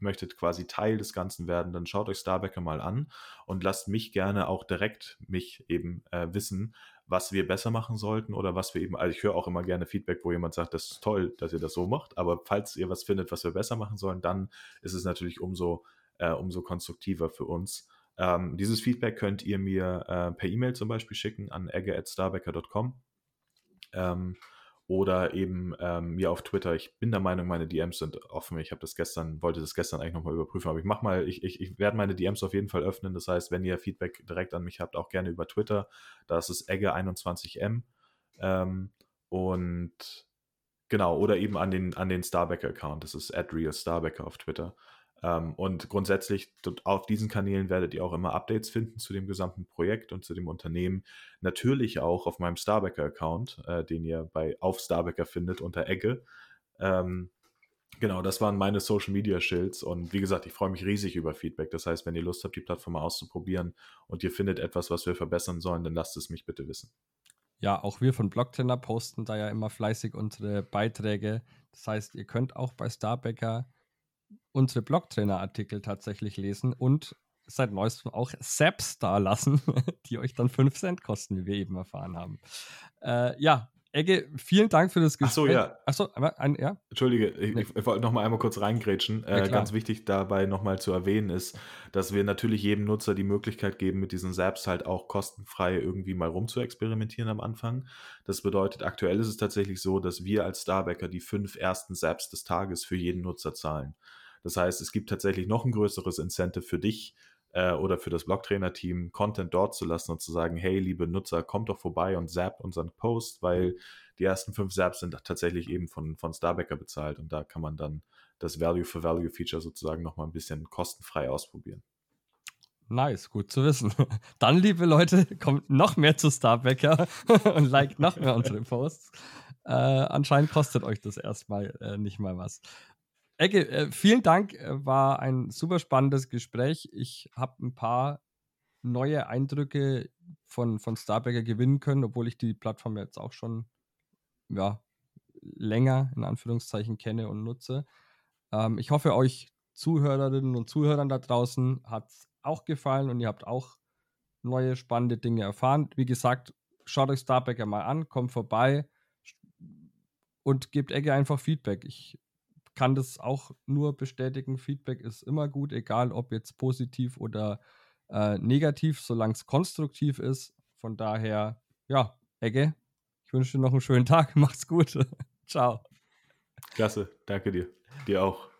Speaker 2: möchtet quasi Teil des Ganzen werden, dann schaut euch Starbacker mal an und lasst mich gerne auch direkt mich eben äh, wissen, was wir besser machen sollten oder was wir eben, also ich höre auch immer gerne Feedback, wo jemand sagt, das ist toll, dass ihr das so macht, aber falls ihr was findet, was wir besser machen sollen, dann ist es natürlich umso, äh, umso konstruktiver für uns. Ähm, dieses Feedback könnt ihr mir äh, per E-Mail zum Beispiel schicken an egge.starbecker.com ähm, oder eben ähm, mir auf Twitter. Ich bin der Meinung, meine DMs sind offen. Ich habe das gestern, wollte das gestern eigentlich nochmal überprüfen, aber ich mach mal, ich, ich, ich werde meine DMs auf jeden Fall öffnen. Das heißt, wenn ihr Feedback direkt an mich habt, auch gerne über Twitter. Das ist egge21m. Ähm, und genau, oder eben an den, an den Starbacker-Account. Das ist @realstarbacker auf Twitter. Ähm, und grundsätzlich auf diesen Kanälen werdet ihr auch immer Updates finden zu dem gesamten Projekt und zu dem Unternehmen. Natürlich auch auf meinem Starbacker-Account, äh, den ihr bei auf Starbacker findet unter Ecke. Ähm, genau, das waren meine Social Media Shields und wie gesagt, ich freue mich riesig über Feedback. Das heißt, wenn ihr Lust habt, die Plattform mal auszuprobieren und ihr findet etwas, was wir verbessern sollen, dann lasst es mich bitte wissen.
Speaker 1: Ja, auch wir von Blocktrainer posten da ja immer fleißig unsere Beiträge. Das heißt, ihr könnt auch bei Starbacker unsere Blogtrainer-Artikel tatsächlich lesen und seit neuestem auch Saps da lassen, die euch dann 5 Cent kosten, wie wir eben erfahren haben. Äh, ja, Egge, vielen Dank für das
Speaker 2: Gespräch. Achso, ja.
Speaker 1: Achso, ein, ja.
Speaker 2: Entschuldige, ich, nee. ich, wollte noch mal einmal kurz reingrätschen. Äh, ganz wichtig dabei nochmal zu erwähnen ist, dass wir natürlich jedem Nutzer die Möglichkeit geben, mit diesen Zaps halt auch kostenfrei irgendwie mal rum zu experimentieren am Anfang. Das bedeutet, aktuell ist es tatsächlich so, dass wir als Starbacker die fünf ersten Zaps des Tages für jeden Nutzer zahlen. Das heißt, es gibt tatsächlich noch ein größeres Incentive für dich äh, oder für das Blogtrainer-Team, Content dort zu lassen und zu sagen, hey, liebe Nutzer, kommt doch vorbei und zappt unseren Post, weil die ersten fünf Zaps sind tatsächlich eben von, von Starbacker bezahlt und da kann man dann das Value-for-Value-Feature sozusagen nochmal ein bisschen kostenfrei ausprobieren.
Speaker 1: Nice, gut zu wissen. Dann, liebe Leute, kommt noch mehr zu Starbacker und liked noch mehr unsere Posts. Äh, anscheinend kostet euch das erstmal äh, nicht mal was. Ecke, äh, vielen Dank, äh, war ein super spannendes Gespräch. Ich habe ein paar neue Eindrücke von, von Starbacker gewinnen können, obwohl ich die Plattform jetzt auch schon ja, länger in Anführungszeichen kenne und nutze. Ähm, ich hoffe, euch Zuhörerinnen und Zuhörern da draußen hat es auch gefallen und ihr habt auch neue spannende Dinge erfahren. Wie gesagt, schaut euch Starbacker mal an, kommt vorbei und gebt Ecke einfach Feedback. Ich kann das auch nur bestätigen. Feedback ist immer gut, egal ob jetzt positiv oder äh, negativ, solange es konstruktiv ist. Von daher, ja, Ecke, ich wünsche dir noch einen schönen Tag. Macht's gut. Ciao.
Speaker 2: Klasse, danke dir. Dir auch.